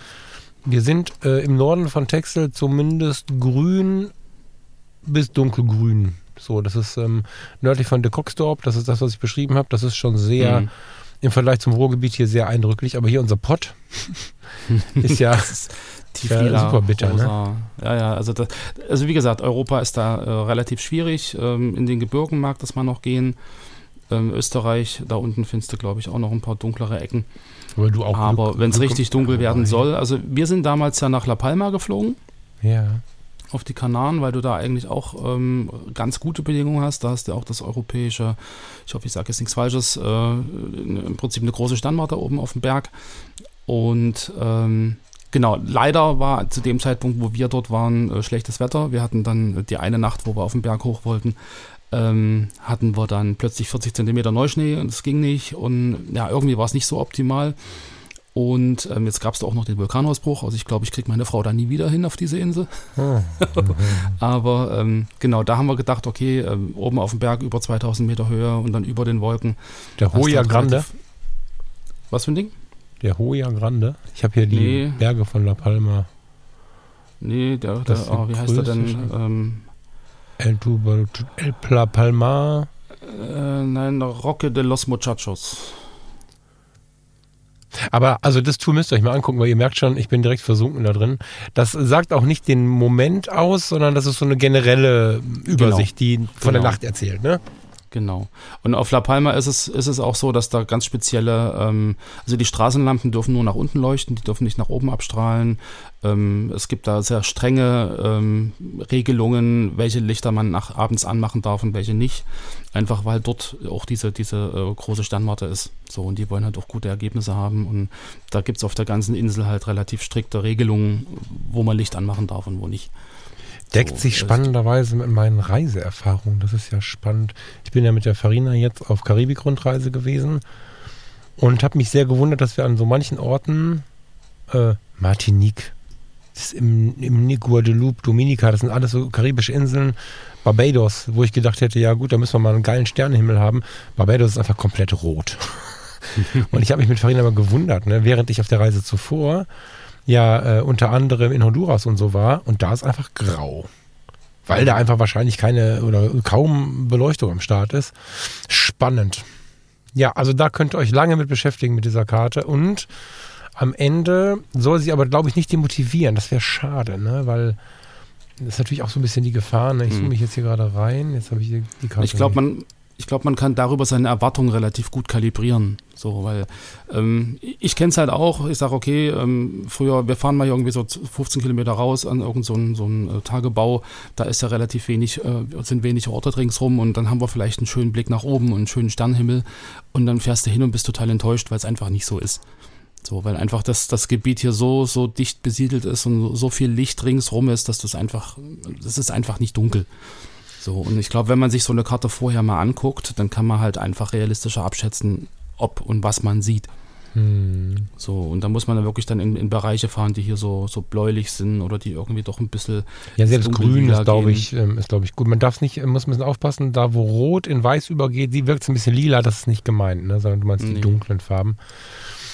Wir sind äh, im Norden von Texel zumindest grün bis dunkelgrün. So, das ist ähm, nördlich von De Coxdorp, das ist das, was ich beschrieben habe. Das ist schon sehr, mhm. Im Vergleich zum Ruhrgebiet hier sehr eindrücklich. Aber hier unser Pott ist ja ja, super bitter. Ne? Ja, ja, also, das, also wie gesagt, Europa ist da äh, relativ schwierig. Ähm, in den Gebirgen mag das mal noch gehen. Ähm, Österreich, da unten findest du, glaube ich, auch noch ein paar dunklere Ecken. Aber wenn es richtig dunkel werden soll, also wir sind damals ja nach La Palma geflogen. Ja auf die Kanaren, weil du da eigentlich auch ähm, ganz gute Bedingungen hast. Da hast du auch das europäische, ich hoffe, ich sage jetzt nichts Falsches, äh, im Prinzip eine große Standwarte oben auf dem Berg. Und ähm, genau, leider war zu dem Zeitpunkt, wo wir dort waren, äh, schlechtes Wetter. Wir hatten dann die eine Nacht, wo wir auf den Berg hoch wollten, ähm, hatten wir dann plötzlich 40 Zentimeter Neuschnee und es ging nicht. Und ja, irgendwie war es nicht so optimal. Und ähm, jetzt gab es da auch noch den Vulkanausbruch. Also ich glaube, ich kriege meine Frau da nie wieder hin auf diese Insel. Oh. Aber ähm, genau, da haben wir gedacht, okay, ähm, oben auf dem Berg über 2000 Meter Höhe und dann über den Wolken. Der Hoya Grande? Was für ein Ding? Der Hoya Grande? Ich habe hier die nee. Berge von La Palma. Nee, der, der oh, wie heißt der denn? Ähm, El, El La Palma? Äh, nein, Roque de los Muchachos. Aber also das Tool müsst ihr euch mal angucken, weil ihr merkt schon, ich bin direkt versunken da drin. Das sagt auch nicht den Moment aus, sondern das ist so eine generelle Übersicht, genau. die von genau. der Nacht erzählt, ne? Genau. Und auf La Palma ist es, ist es auch so, dass da ganz spezielle, ähm, also die Straßenlampen dürfen nur nach unten leuchten, die dürfen nicht nach oben abstrahlen. Ähm, es gibt da sehr strenge ähm, Regelungen, welche Lichter man nach, abends anmachen darf und welche nicht. Einfach weil dort auch diese, diese äh, große Sternwarte ist. So, und die wollen halt auch gute Ergebnisse haben. Und da gibt es auf der ganzen Insel halt relativ strikte Regelungen, wo man Licht anmachen darf und wo nicht. Deckt sich spannenderweise mit meinen Reiseerfahrungen. Das ist ja spannend. Ich bin ja mit der Farina jetzt auf Karibik-Rundreise gewesen und habe mich sehr gewundert, dass wir an so manchen Orten, äh, Martinique, das ist im, im Guadeloupe, Dominica, das sind alles so karibische Inseln, Barbados, wo ich gedacht hätte, ja gut, da müssen wir mal einen geilen Sternenhimmel haben. Barbados ist einfach komplett rot. und ich habe mich mit Farina aber gewundert, ne? während ich auf der Reise zuvor ja äh, unter anderem in Honduras und so war und da ist einfach grau. Weil da einfach wahrscheinlich keine oder kaum Beleuchtung am Start ist. Spannend. Ja, also da könnt ihr euch lange mit beschäftigen mit dieser Karte und am Ende soll sie aber, glaube ich, nicht demotivieren. Das wäre schade, ne? Weil das ist natürlich auch so ein bisschen die Gefahr. Ne? Ich zoome hm. mich jetzt hier gerade rein. Jetzt habe ich die Karte. Ich glaube, man, ich glaube, man kann darüber seine Erwartungen relativ gut kalibrieren. So, weil ähm, ich kenne es halt auch. Ich sage, okay, ähm, früher, wir fahren mal irgendwie so 15 Kilometer raus an irgendeinen so einen, so äh, Tagebau. Da ist ja relativ wenig, äh, sind wenig Orte ringsrum und dann haben wir vielleicht einen schönen Blick nach oben und einen schönen Sternenhimmel und dann fährst du hin und bist total enttäuscht, weil es einfach nicht so ist. So, weil einfach das, das Gebiet hier so, so dicht besiedelt ist und so viel Licht ringsrum ist, dass das einfach, das ist einfach nicht dunkel. So, und ich glaube, wenn man sich so eine Karte vorher mal anguckt, dann kann man halt einfach realistischer abschätzen, ob und was man sieht. Hm. So, und da muss man dann wirklich dann in, in, Bereiche fahren, die hier so, so bläulich sind oder die irgendwie doch ein bisschen. Ja, selbst grün ist, glaube ich, ähm, ist, glaube ich, gut. Man darf es nicht, äh, muss ein bisschen aufpassen, da wo rot in weiß übergeht, die wirkt es ein bisschen lila, das ist nicht gemeint, ne? sondern du meinst nee. die dunklen Farben.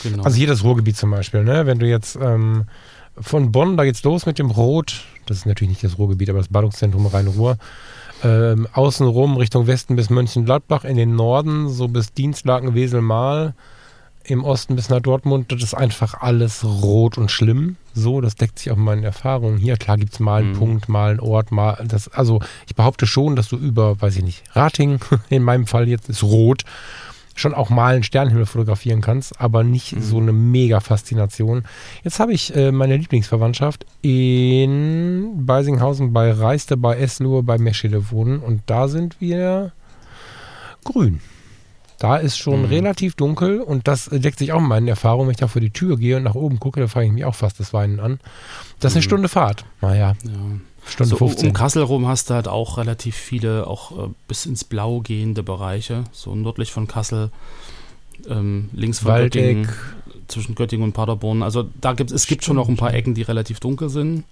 Genau. Also hier das Ruhrgebiet zum Beispiel, ne? Wenn du jetzt ähm, von Bonn, da geht's los mit dem Rot, das ist natürlich nicht das Ruhrgebiet, aber das Ballungszentrum Rhein-Ruhr ähm, außenrum Richtung Westen bis Mönchengladbach, in den Norden so bis Dienstlaken, Wesel, Mahl, im Osten bis nach Dortmund, das ist einfach alles rot und schlimm. So, das deckt sich auch mit meinen Erfahrungen. Hier, klar gibt es mal einen mhm. Punkt, mal einen Ort, mal das, also ich behaupte schon, dass du über, weiß ich nicht, Rating, in meinem Fall jetzt ist rot, schon auch mal einen Sternenhimmel fotografieren kannst, aber nicht mhm. so eine mega Faszination. Jetzt habe ich äh, meine Lieblingsverwandtschaft in Beisinghausen bei Reiste, bei Eslohe, bei Meschede wohnen und da sind wir grün. Da ist schon mhm. relativ dunkel und das deckt sich auch mit meinen Erfahrungen. Wenn ich da vor die Tür gehe und nach oben gucke, da fange ich mich auch fast das Weinen an. Das ist eine mhm. Stunde Fahrt. Naja. Ja. Stunde so, 15. Um Kassel rum hast du halt auch relativ viele, auch äh, bis ins Blau gehende Bereiche. So nördlich von Kassel, ähm, links von Waldeck. Göttingen, zwischen Göttingen und Paderborn. Also da gibt es gibt schon noch ein paar Ecken, die relativ dunkel sind.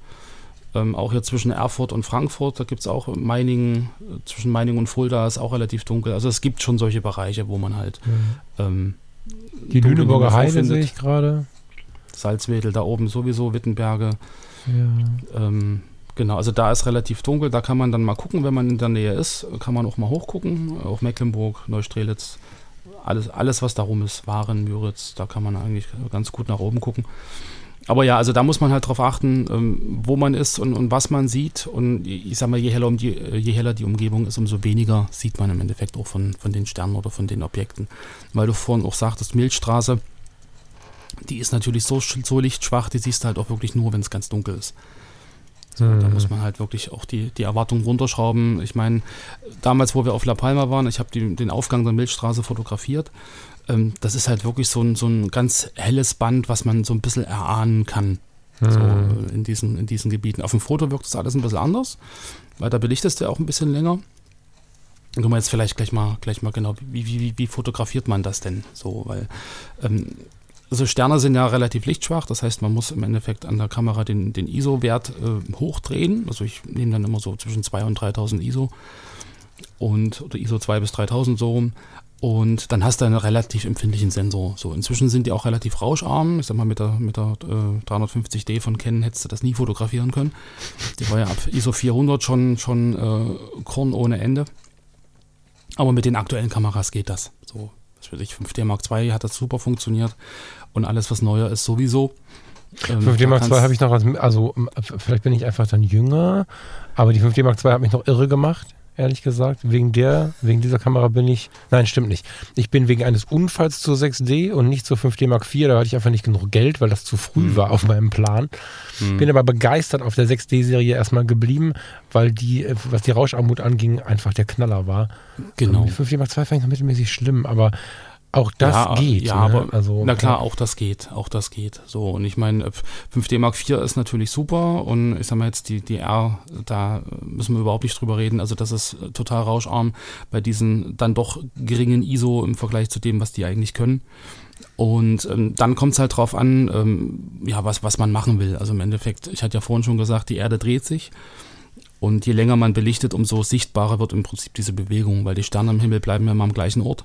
Ähm, auch hier zwischen Erfurt und Frankfurt, da gibt es auch Meiningen, äh, zwischen Meiningen und Fulda ist auch relativ dunkel. Also es gibt schon solche Bereiche, wo man halt. Ähm, die Lüneburger Heide sehe ich gerade. Salzwedel da oben sowieso, Wittenberge. Ja. Ähm, genau, also da ist relativ dunkel. Da kann man dann mal gucken, wenn man in der Nähe ist, kann man auch mal hochgucken. Auch Mecklenburg, Neustrelitz, alles, alles was darum ist, Waren, Müritz, da kann man eigentlich ganz gut nach oben gucken. Aber ja, also da muss man halt darauf achten, ähm, wo man ist und, und, was man sieht. Und ich sag mal, je heller, um die, je heller die Umgebung ist, umso weniger sieht man im Endeffekt auch von, von den Sternen oder von den Objekten. Weil du vorhin auch sagtest, Milchstraße, die ist natürlich so, so lichtschwach, die siehst du halt auch wirklich nur, wenn es ganz dunkel ist. So, mhm. Da muss man halt wirklich auch die, die Erwartung runterschrauben. Ich meine, damals, wo wir auf La Palma waren, ich habe den Aufgang der Milchstraße fotografiert. Ähm, das ist halt wirklich so ein, so ein ganz helles Band, was man so ein bisschen erahnen kann. Mhm. So, in, diesen, in diesen Gebieten. Auf dem Foto wirkt das alles ein bisschen anders, weil da belichtest du auch ein bisschen länger. Guck mal jetzt vielleicht gleich mal, gleich mal genau, wie, wie, wie fotografiert man das denn so? Weil ähm, also Sterne sind ja relativ lichtschwach, das heißt, man muss im Endeffekt an der Kamera den, den ISO-Wert äh, hochdrehen. Also ich nehme dann immer so zwischen 2 und 3000 ISO und oder ISO 2 bis 3000 so rum. Und dann hast du einen relativ empfindlichen Sensor. So, inzwischen sind die auch relativ rauscharm. Ich sag mal, mit der, mit der äh, 350D von Canon hättest du das nie fotografieren können. Die war ja ab ISO 400 schon, schon äh, Korn ohne Ende. Aber mit den aktuellen Kameras geht das. So, was weiß ich, 5D Mark II hat das super funktioniert und alles, was neuer ist, sowieso. Ähm, 5D Mark II habe ich noch, als, also vielleicht bin ich einfach dann jünger, aber die 5D Mark II hat mich noch irre gemacht ehrlich gesagt. Wegen der, wegen dieser Kamera bin ich, nein, stimmt nicht. Ich bin wegen eines Unfalls zur 6D und nicht zur 5D Mark IV, da hatte ich einfach nicht genug Geld, weil das zu früh mhm. war auf meinem Plan. Mhm. Bin aber begeistert auf der 6D-Serie erstmal geblieben, weil die, was die Rauscharmut anging, einfach der Knaller war. Genau. Die 5D Mark II fand ich noch mittelmäßig schlimm, aber auch das ja, geht. Ja, ne? aber also, na klar, ja. auch das geht, auch das geht. So und ich meine, 5D Mark IV ist natürlich super und ich sag mal jetzt die die R, da müssen wir überhaupt nicht drüber reden. Also das ist total rauscharm bei diesen dann doch geringen ISO im Vergleich zu dem, was die eigentlich können. Und ähm, dann kommt es halt drauf an, ähm, ja, was, was man machen will. Also im Endeffekt, ich hatte ja vorhin schon gesagt, die Erde dreht sich. Und je länger man belichtet, umso sichtbarer wird im Prinzip diese Bewegung, weil die Sterne am Himmel bleiben ja immer am gleichen Ort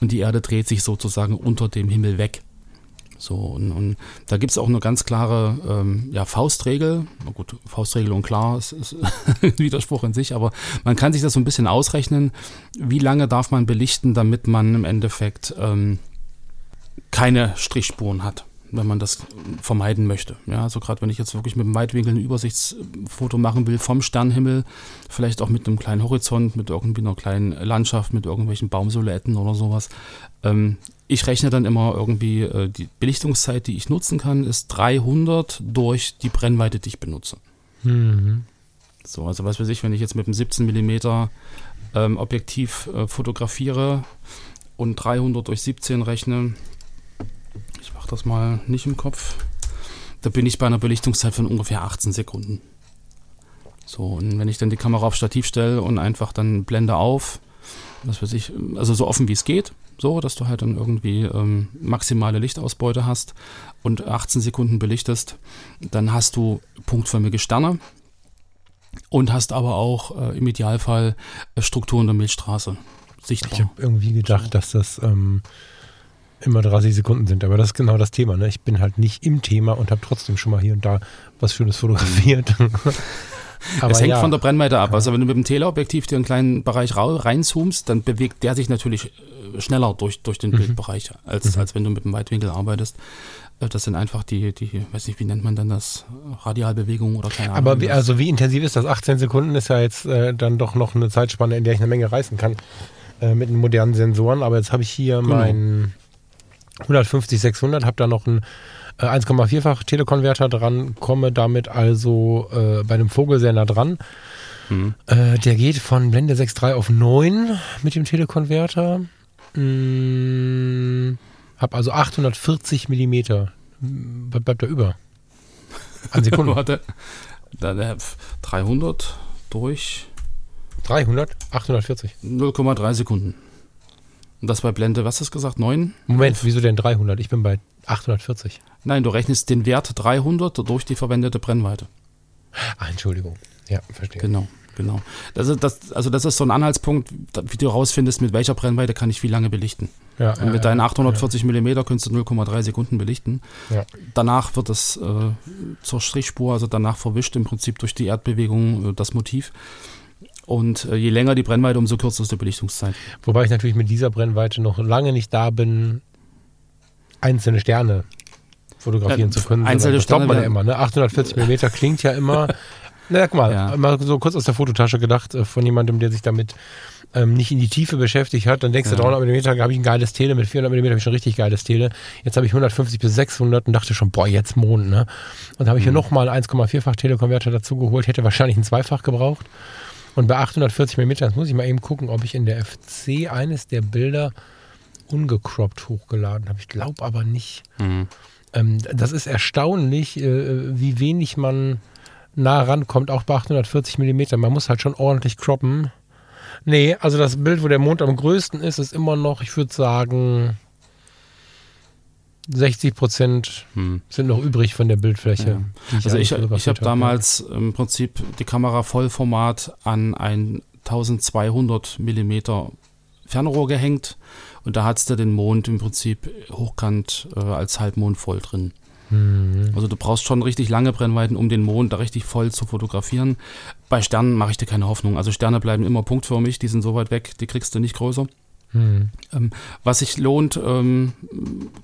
und die Erde dreht sich sozusagen unter dem Himmel weg. So, und, und da gibt es auch eine ganz klare ähm, ja, Faustregel. Na gut, Faustregel und klar, es ist ein Widerspruch in sich, aber man kann sich das so ein bisschen ausrechnen, wie lange darf man belichten, damit man im Endeffekt ähm, keine Strichspuren hat wenn man das vermeiden möchte. Ja, also gerade wenn ich jetzt wirklich mit dem Weitwinkel ein Übersichtsfoto machen will vom Sternhimmel, vielleicht auch mit einem kleinen Horizont, mit irgendwie einer kleinen Landschaft, mit irgendwelchen Baumsilhouetten oder sowas. Ähm, ich rechne dann immer irgendwie, äh, die Belichtungszeit, die ich nutzen kann, ist 300 durch die Brennweite, die ich benutze. Mhm. So, also was weiß ich, wenn ich jetzt mit einem 17 mm ähm, Objektiv äh, fotografiere und 300 durch 17 rechne, mache das mal nicht im Kopf. Da bin ich bei einer Belichtungszeit von ungefähr 18 Sekunden. So, und wenn ich dann die Kamera auf Stativ stelle und einfach dann Blende auf, was weiß ich, also so offen wie es geht, so, dass du halt dann irgendwie ähm, maximale Lichtausbeute hast und 18 Sekunden belichtest, dann hast du punktförmige Sterne und hast aber auch äh, im Idealfall äh, Strukturen der Milchstraße sichtbar. Ich habe irgendwie gedacht, dass das ähm, immer 30 Sekunden sind. Aber das ist genau das Thema. Ne? Ich bin halt nicht im Thema und habe trotzdem schon mal hier und da was Schönes fotografiert. Aber es hängt ja. von der Brennweite ab. Also wenn du mit dem Teleobjektiv dir einen kleinen Bereich reinzoomst, dann bewegt der sich natürlich äh, schneller durch, durch den mhm. Bildbereich, als, mhm. als wenn du mit dem Weitwinkel arbeitest. Äh, das sind einfach die, die, weiß nicht, wie nennt man dann das? Radialbewegung oder keine Ahnung. Aber wie, also wie intensiv ist das? 18 Sekunden ist ja jetzt äh, dann doch noch eine Zeitspanne, in der ich eine Menge reißen kann äh, mit den modernen Sensoren. Aber jetzt habe ich hier genau. mein 150, 600, habe da noch einen äh, 1,4-fach Telekonverter dran, komme damit also äh, bei einem Vogel sehr nah dran. Mhm. Äh, der geht von Blende 6.3 auf 9 mit dem Telekonverter. Hm, habe also 840 Millimeter. Was bleibt da über? An Sekunden. Warte. Da, der 300 durch. 300? 840. 0,3 Sekunden. Und das bei Blende, was hast du gesagt, 9? Moment, wieso denn 300? Ich bin bei 840. Nein, du rechnest den Wert 300 durch die verwendete Brennweite. Ah, Entschuldigung. Ja, verstehe. Genau, genau. Das ist, das, also das ist so ein Anhaltspunkt, wie du herausfindest, mit welcher Brennweite kann ich wie lange belichten. Ja, Und mit deinen 840 mm könntest du 0,3 Sekunden belichten. Ja. Danach wird es äh, zur Strichspur, also danach verwischt im Prinzip durch die Erdbewegung äh, das Motiv. Und äh, je länger die Brennweite, umso kürzer ist die Belichtungszeit. Wobei ich natürlich mit dieser Brennweite noch lange nicht da bin, einzelne Sterne fotografieren Ja, zu können. einzelne das glaubt man ja Sterne immer. Ne? 840 mm klingt ja immer. Na, guck mal, Ja. mal so kurz aus der Fototasche gedacht äh, von jemandem, der sich damit ähm, nicht in die Tiefe beschäftigt hat. Dann denkst du, Ja. 300 mm habe ich ein geiles Tele, mit 400 mm habe ich schon richtig geiles Tele. Jetzt habe ich 150 bis 600 und dachte schon, boah, jetzt Mond, ne? Und da habe ich Mhm. mir nochmal einen 1,4-fach Telekonverter dazu geholt, hätte wahrscheinlich ein Zweifach gebraucht. Und bei 840 mm, jetzt muss ich mal eben gucken, ob ich in der FC eines der Bilder ungecroppt hochgeladen habe. Ich glaube aber nicht. Ähm, das ist erstaunlich, äh, wie wenig man nah rankommt, auch bei 840 mm. Man muss halt schon ordentlich croppen. Nee, also das Bild, wo der Mond am größten ist, ist immer noch, ich würde sagen, 60 Prozent Hm. sind noch übrig von der Bildfläche. Ja. die Also ich, ich habe damals im Prinzip die Kamera Vollformat an ein 1200 Millimeter Fernrohr gehängt und da hattest du den Mond im Prinzip hochkant äh, als Halbmond voll drin. Mhm. Also du brauchst schon richtig lange Brennweiten, um den Mond da richtig voll zu fotografieren. Bei Sternen mache ich dir keine Hoffnung. Also Sterne bleiben immer punktförmig, die sind so weit weg, die kriegst du nicht größer. Hm. Ähm, was sich lohnt, ähm,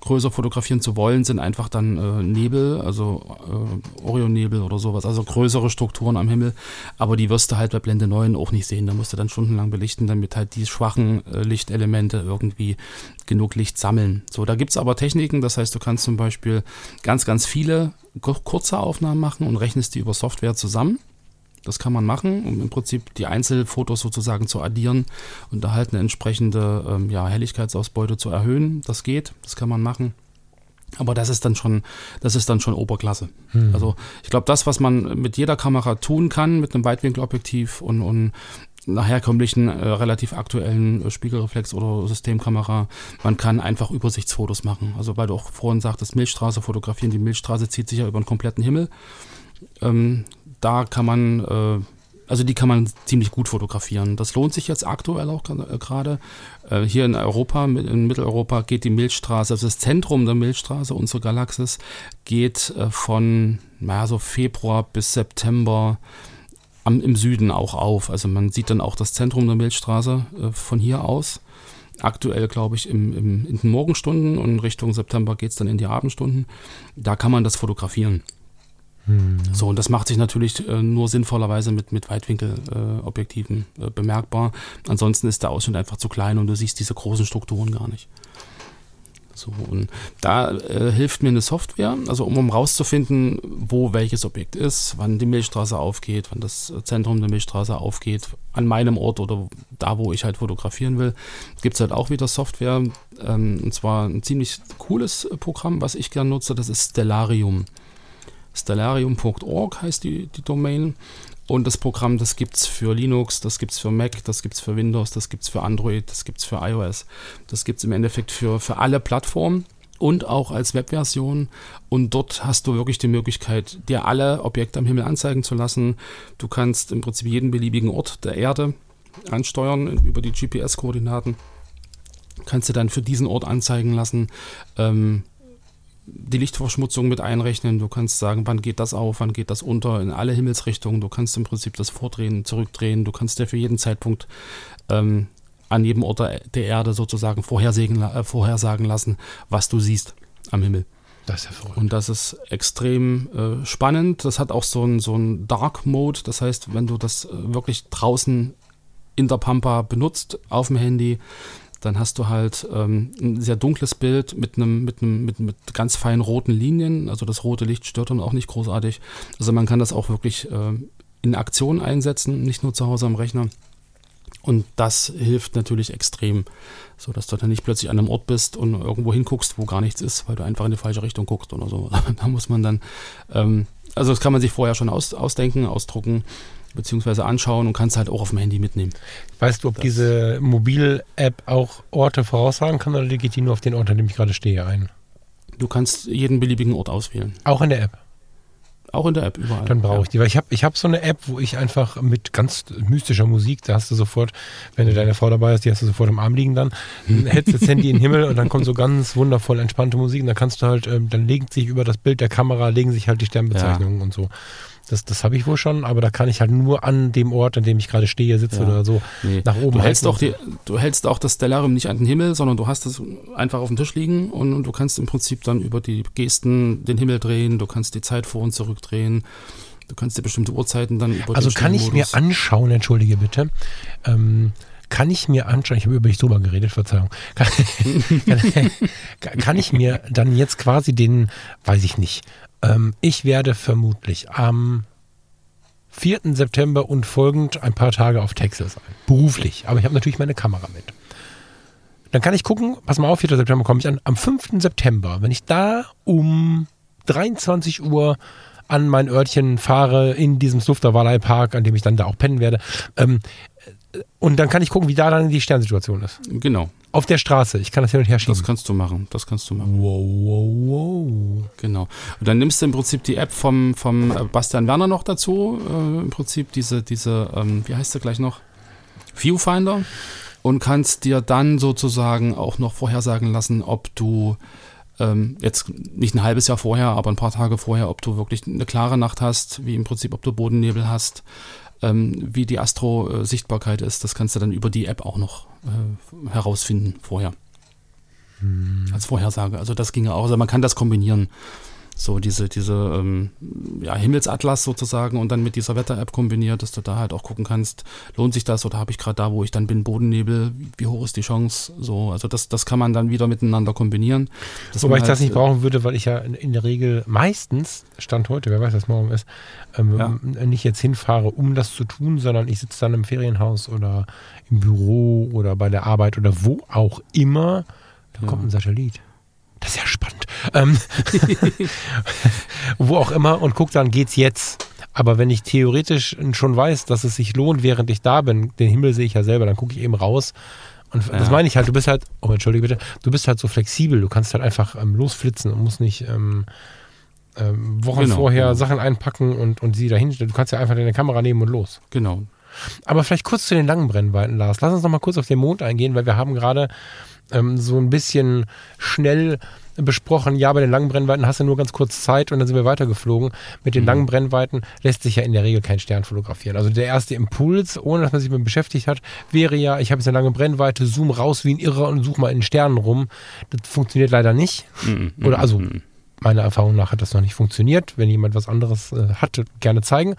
größer fotografieren zu wollen, sind einfach dann äh, Nebel, also äh, Orionnebel oder sowas, also größere Strukturen am Himmel. Aber die wirst du halt bei Blende 9 auch nicht sehen. Da musst du dann stundenlang belichten, damit halt die schwachen äh, Lichtelemente irgendwie genug Licht sammeln. So, da gibt's aber Techniken, das heißt, du kannst zum Beispiel ganz, ganz viele kur- kurze Aufnahmen machen und rechnest die über Software zusammen. Das kann man machen, um im Prinzip die Einzelfotos sozusagen zu addieren und da halt eine entsprechende ähm, ja, Helligkeitsausbeute zu erhöhen. Das geht, das kann man machen. Aber das ist dann schon, das ist dann schon Oberklasse. Hm. Also ich glaube, das, was man mit jeder Kamera tun kann, mit einem Weitwinkelobjektiv und, und einer herkömmlichen, äh, relativ aktuellen äh, Spiegelreflex oder Systemkamera, man kann einfach Übersichtsfotos machen. Also weil du auch vorhin sagtest, Milchstraße fotografieren. Die Milchstraße zieht sich ja über den kompletten Himmel. Ähm, da kann man, äh, also die kann man ziemlich gut fotografieren. Das lohnt sich jetzt aktuell auch äh, gerade. Äh, hier in Europa, in Mitteleuropa geht die Milchstraße, also das Zentrum der Milchstraße, unsere Galaxis, geht äh, von, naja, so Februar bis September am, im Süden auch auf. Also man sieht dann auch das Zentrum der Milchstraße von hier aus. Aktuell, glaube ich, im, im, in den Morgenstunden und Richtung September geht es dann in die Abendstunden. Da kann man das fotografieren. Hm. So, und das macht sich natürlich äh, nur sinnvollerweise mit, mit Weitwinkelobjektiven äh, äh, bemerkbar. Ansonsten ist der Ausschnitt einfach zu klein und du siehst diese großen Strukturen gar nicht. So, und da äh, hilft mir eine Software, also um, um rauszufinden, wo welches Objekt ist, wann die Milchstraße aufgeht, wann das äh, Zentrum der Milchstraße aufgeht, an meinem Ort oder da, wo ich halt fotografieren will, gibt es halt auch wieder Software. Ähm, und zwar ein ziemlich cooles Programm, was ich gerne nutze, das ist Stellarium. Stellarium.org heißt die, die Domain. Und das Programm, das gibt es für Linux, das gibt es für Mac, das gibt es für Windows, das gibt es für Android, das gibt es für iOS. Das gibt es im Endeffekt für, für alle Plattformen und auch als Webversion. Und dort hast du wirklich die Möglichkeit, dir alle Objekte am Himmel anzeigen zu lassen. Du kannst im Prinzip jeden beliebigen Ort der Erde ansteuern über die GPS-Koordinaten. Kannst du dann für diesen Ort anzeigen lassen. Ähm, die Lichtverschmutzung mit einrechnen. Du kannst sagen, wann geht das auf, wann geht das unter, in alle Himmelsrichtungen. Du kannst im Prinzip das vordrehen, zurückdrehen. Du kannst dir für jeden Zeitpunkt ähm, an jedem Ort der Erde sozusagen vorhersagen, äh, vorhersagen lassen, was du siehst am Himmel. Das ist ja. Und das ist extrem äh, spannend. Das hat auch so einen so Dark Mode. Das heißt, wenn du das äh, wirklich draußen in der Pampa benutzt auf dem Handy, dann hast du halt ähm, ein sehr dunkles Bild mit einem mit einem mit, mit ganz feinen roten Linien. Also das rote Licht stört dann auch nicht großartig. Also man kann das auch wirklich äh, in Aktion einsetzen, nicht nur zu Hause am Rechner. Und das hilft natürlich extrem, so dass du dann nicht plötzlich an einem Ort bist und irgendwo hinguckst, wo gar nichts ist, weil du einfach in die falsche Richtung guckst oder so. Da muss man dann, ähm, also das kann man sich vorher schon aus, ausdenken, ausdrucken, beziehungsweise anschauen und kannst halt auch auf dem Handy mitnehmen. Weißt du, ob Das- diese Mobil-App auch Orte voraussagen kann oder geht die nur auf den Ort, an dem ich gerade stehe, ein? Du kannst jeden beliebigen Ort auswählen. Auch in der App. Auch in der App überall. Dann brauche ich die, weil ich habe ich hab so eine App, wo ich einfach mit ganz mystischer Musik, da hast du sofort, wenn du deine Frau dabei hast, die hast du sofort im Arm liegen dann, hältst das Handy in den Himmel und dann kommt so ganz wundervoll entspannte Musik und dann kannst du halt, ähm, dann legen sich über das Bild der Kamera, legen sich halt die Sternbezeichnungen und so. Das, das habe ich wohl schon, aber da kann ich halt nur an dem Ort, an dem ich gerade stehe, sitze Ja. oder so, Nee. nach oben Du hältst, halten. auch die, du hältst auch das Stellarium nicht an den Himmel, sondern du hast es einfach auf dem Tisch liegen und, und du kannst im Prinzip dann über die Gesten den Himmel drehen, du kannst die Zeit vor und zurück drehen, du kannst dir bestimmte Uhrzeiten dann über Also kann ich mir anschauen, entschuldige bitte, ähm, kann ich mir anschauen, ich habe über dich drüber geredet, Verzeihung, kann, kann, kann ich mir dann jetzt quasi den, weiß ich nicht, ähm, ich werde vermutlich am 4. September und folgend ein paar Tage auf Texas sein, beruflich, aber ich habe natürlich meine Kamera mit. Dann kann ich gucken, pass mal auf, 4. September komme ich an, am 5. September, wenn ich da um 23 Uhr an mein Örtchen fahre in diesem Slufter Valley Park, an dem ich dann da auch pennen werde. Ähm, äh, und dann kann ich gucken, wie da dann die Sternsituation ist. Genau, Auf der Straße. Ich kann das hin und her schieben. das kannst du machen, das kannst du machen. wow, wow, wow. Genau. Und dann nimmst du im Prinzip die App vom, vom äh, Bastian Werner noch dazu. Äh, Im Prinzip diese, diese ähm, wie heißt der gleich noch? Viewfinder. Und kannst dir dann sozusagen auch noch vorhersagen lassen, ob du ähm, jetzt nicht ein halbes Jahr vorher, aber ein paar Tage vorher, ob du wirklich eine klare Nacht hast, wie im Prinzip, ob du Bodennebel hast, ähm, wie die Astro-Sichtbarkeit ist. Das kannst du dann über die App auch noch äh, herausfinden vorher. Als Vorhersage. Also das ginge auch. Also man kann das kombinieren. So diese, diese ähm, ja, Himmelsatlas sozusagen und dann mit dieser Wetter-App kombiniert, dass du da halt auch gucken kannst, lohnt sich das oder habe ich gerade da, wo ich dann bin, Bodennebel, wie hoch ist die Chance? So, also das, das kann man dann wieder miteinander kombinieren. Wobei ich das halt, nicht brauchen würde, weil ich ja in, in der Regel meistens, Stand heute, wer weiß, was morgen ist, ähm, Ja. nicht jetzt hinfahre, um das zu tun, sondern ich sitze dann im Ferienhaus oder im Büro oder bei der Arbeit oder wo auch immer. Da Ja. kommt ein Satellit. Das ist ja spannend. Ähm, wo auch immer und guck, dann geht's jetzt. Aber wenn ich theoretisch schon weiß, dass es sich lohnt, während ich da bin, den Himmel sehe ich ja selber, dann gucke ich eben raus. Und das Ja. meine ich halt, du bist halt, oh entschuldige bitte, du bist halt so flexibel, du kannst halt einfach ähm, losflitzen und musst nicht ähm, ähm, Wochen Genau, vorher genau. Sachen einpacken und, und sie dahinstellen. Du kannst ja einfach deine Kamera nehmen und los. Genau. Aber vielleicht kurz zu den langen Brennweiten, Lars. Lass uns noch mal kurz auf den Mond eingehen, weil wir haben gerade ähm, so ein bisschen schnell besprochen, ja, bei den langen Brennweiten hast du nur ganz kurz Zeit und dann sind wir weitergeflogen. Mit den langen Brennweiten lässt sich ja in der Regel kein Stern fotografieren. Also der erste Impuls, ohne dass man sich mit beschäftigt hat, wäre ja, ich habe jetzt eine lange Brennweite, zoom raus wie ein Irrer und suche mal in den Sternen rum. Das funktioniert leider nicht. Mhm, Oder also mhm. meiner Erfahrung nach hat das noch nicht funktioniert. Wenn jemand was anderes äh, hat, gerne zeigen.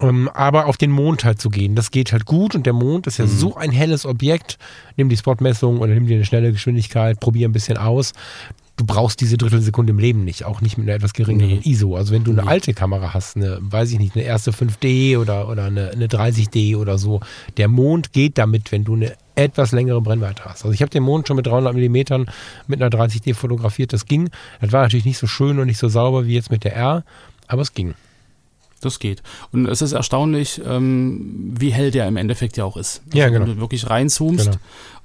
Ähm, aber auf den Mond halt zu gehen, das geht halt gut und der Mond ist ja so ein helles Objekt. Nimm die Spotmessung oder nimm dir eine schnelle Geschwindigkeit, probier ein bisschen aus. Du brauchst diese Drittelsekunde im Leben nicht, auch nicht mit einer etwas geringeren Nee. ISO. Also wenn du eine Nee. alte Kamera hast, eine, weiß ich nicht, eine erste 5D oder, oder eine, eine 30D oder so, der Mond geht damit, wenn du eine etwas längere Brennweite hast. Also ich habe den Mond schon mit 300 Millimetern mit einer 30D fotografiert, das ging. Das war natürlich nicht so schön und nicht so sauber wie jetzt mit der R, aber es ging. Das geht. Und es ist erstaunlich, ähm, wie hell der im Endeffekt ja auch ist. Ja, genau. Wenn du wirklich reinzoomst Genau.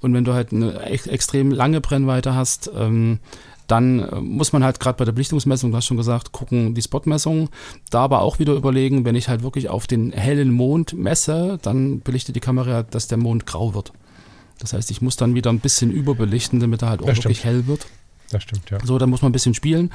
und wenn du halt eine ex extrem lange Brennweite hast, ähm, dann äh, muss man halt gerade bei der Belichtungsmessung, du hast schon gesagt, gucken die Spotmessung. Da aber auch wieder überlegen, wenn ich halt wirklich auf den hellen Mond messe, dann belichtet die Kamera, dass der Mond grau wird. Das heißt, ich muss dann wieder ein bisschen überbelichten, damit er halt auch Das wirklich stimmt. hell wird. Das stimmt, ja. So, da muss man ein bisschen spielen.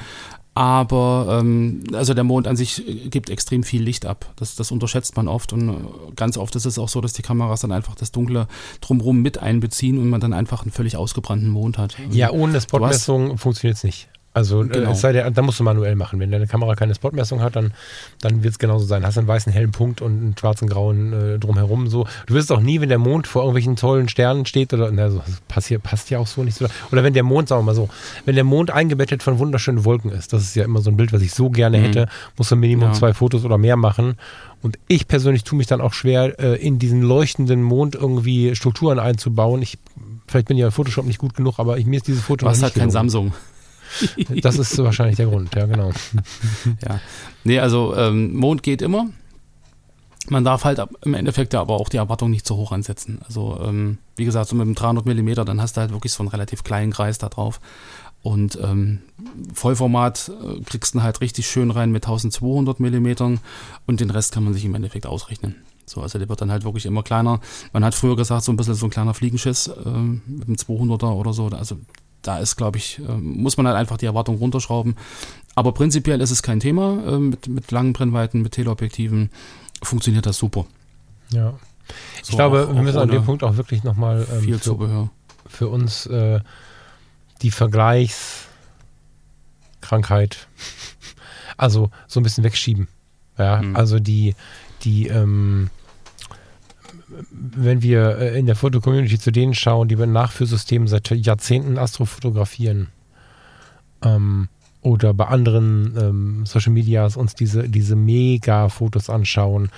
Aber ähm, also der Mond an sich gibt extrem viel Licht ab. Das, das unterschätzt man oft und äh, ganz oft ist es auch so, dass die Kameras dann einfach das Dunkle drumherum mit einbeziehen und man dann einfach einen völlig ausgebrannten Mond hat. Ja, ohne Spotmessung funktioniert es nicht. Also Genau. äh, es sei denn, dann musst du manuell machen. Wenn deine Kamera keine Spotmessung hat, dann, dann wird es genauso sein. Hast einen weißen hellen Punkt und einen schwarzen grauen äh, drumherum. So. Du wirst auch nie, wenn der Mond vor irgendwelchen tollen Sternen steht oder na, so, das passiert, passt ja auch so nicht so. Oder wenn der Mond, sagen wir mal so, wenn der Mond eingebettet von wunderschönen Wolken ist, das ist ja immer so ein Bild, was ich so gerne Mhm. hätte, musst du Minimum Ja. zwei Fotos oder mehr machen. Und ich persönlich tue mich dann auch schwer, äh, in diesen leuchtenden Mond irgendwie Strukturen einzubauen. Ich, vielleicht bin ich ja in Photoshop nicht gut genug, aber ich, mir ist dieses Foto Du hast halt kein. Samsung. Das ist wahrscheinlich der Grund, ja, genau. Ja. Nee, also ähm, Mond geht immer. Man darf halt im Endeffekt ja aber auch die Erwartung nicht zu hoch ansetzen. Also, ähm, wie gesagt, so mit einem 300 Millimeter, dann hast du halt wirklich so einen relativ kleinen Kreis da drauf. Und ähm, Vollformat äh, kriegst du halt richtig schön rein mit 1200 Millimetern und den Rest kann man sich im Endeffekt ausrechnen. So, also der wird dann halt wirklich immer kleiner. Man hat früher gesagt, so ein bisschen so ein kleiner Fliegenschiss äh, mit einem 200er oder so. Also da ist, glaube ich, äh, muss man halt einfach die Erwartung runterschrauben. Aber prinzipiell ist es kein Thema. Äh, mit, mit langen Brennweiten, mit Teleobjektiven funktioniert das super. Ja. Ich so glaube, auch, wir müssen an dem Punkt auch wirklich nochmal ähm, viel für, Zubehör. für uns äh, die Vergleichskrankheit, also so ein bisschen wegschieben. Ja, mhm. also die, die, ähm, wenn wir äh, in der Fotocommunity zu denen schauen, die mit Nachführsystemen seit Jahrzehnten astrofotografieren, ähm, oder bei anderen ähm, Social Medias uns diese, diese Mega-Fotos anschauen.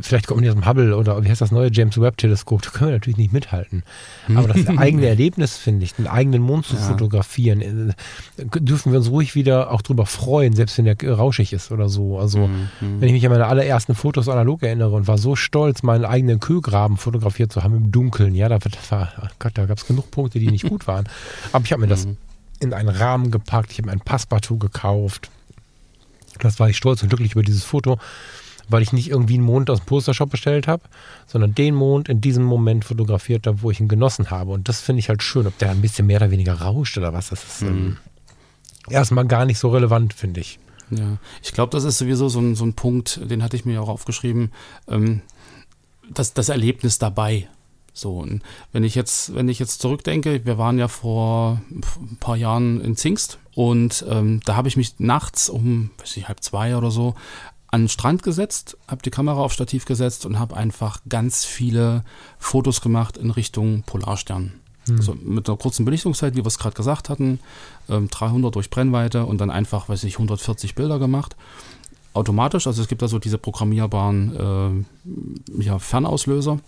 Vielleicht kommt man aus dem Hubble oder wie heißt das neue James Webb-Teleskop, da können wir natürlich nicht mithalten. Aber das eigene Erlebnis, finde ich, den eigenen Mond zu ja. fotografieren, äh, dürfen wir uns ruhig wieder auch drüber freuen, selbst wenn der rauschig ist oder so. Also, mhm. wenn ich mich an meine allerersten Fotos analog erinnere und war so stolz, meinen eigenen Kühlgraben fotografiert zu haben im Dunkeln, ja, da, war, oh Gott, da gab es genug Punkte, die nicht gut waren. Aber ich habe mir das mhm in einen Rahmen gepackt. Ich habe mir ein Passepartout gekauft. Das war ich stolz und glücklich über dieses Foto, weil ich nicht irgendwie einen Mond aus dem Postershop bestellt habe, sondern den Mond in diesem Moment fotografiert habe, wo ich ihn genossen habe. Und das finde ich halt schön, ob der ein bisschen mehr oder weniger rauscht oder was. Das ist ähm, mhm. ähm, erstmal gar nicht so relevant, finde ich. Ja, ich glaube, das ist sowieso so ein, so ein Punkt, den hatte ich mir auch aufgeschrieben. Ähm, das, das Erlebnis dabei. So, und wenn ich jetzt, wenn ich jetzt zurückdenke, wir waren ja vor ein paar Jahren in Zingst und ähm, da habe ich mich nachts um, weiß ich, halb zwei oder so an den Strand gesetzt, habe die Kamera auf Stativ gesetzt und habe einfach ganz viele Fotos gemacht in Richtung Polarstern. Hm. Also mit einer kurzen Belichtungszeit, wie wir es gerade gesagt hatten, ähm, 300 durch Brennweite und dann einfach, weiß ich, 140 Bilder gemacht automatisch. Also es gibt da so diese programmierbaren äh, ja, Fernauslöser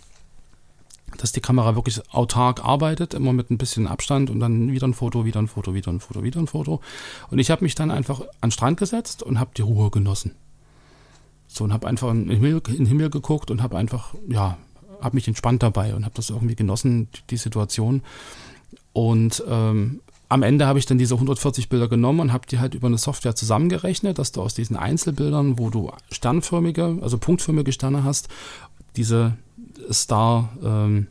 dass die Kamera wirklich autark arbeitet, immer mit ein bisschen Abstand und dann wieder ein Foto, wieder ein Foto, wieder ein Foto, wieder ein Foto. Und ich habe mich dann einfach an den Strand gesetzt und habe die Ruhe genossen. So und habe einfach in den, Himmel, in den Himmel geguckt und habe einfach, ja, habe mich entspannt dabei und habe das irgendwie genossen, die Situation. Und ähm, am Ende habe ich dann diese 140 Bilder genommen und habe die halt über eine Software zusammengerechnet, dass du aus diesen Einzelbildern, wo du sternförmige, also punktförmige Sterne hast, diese Star, ähm,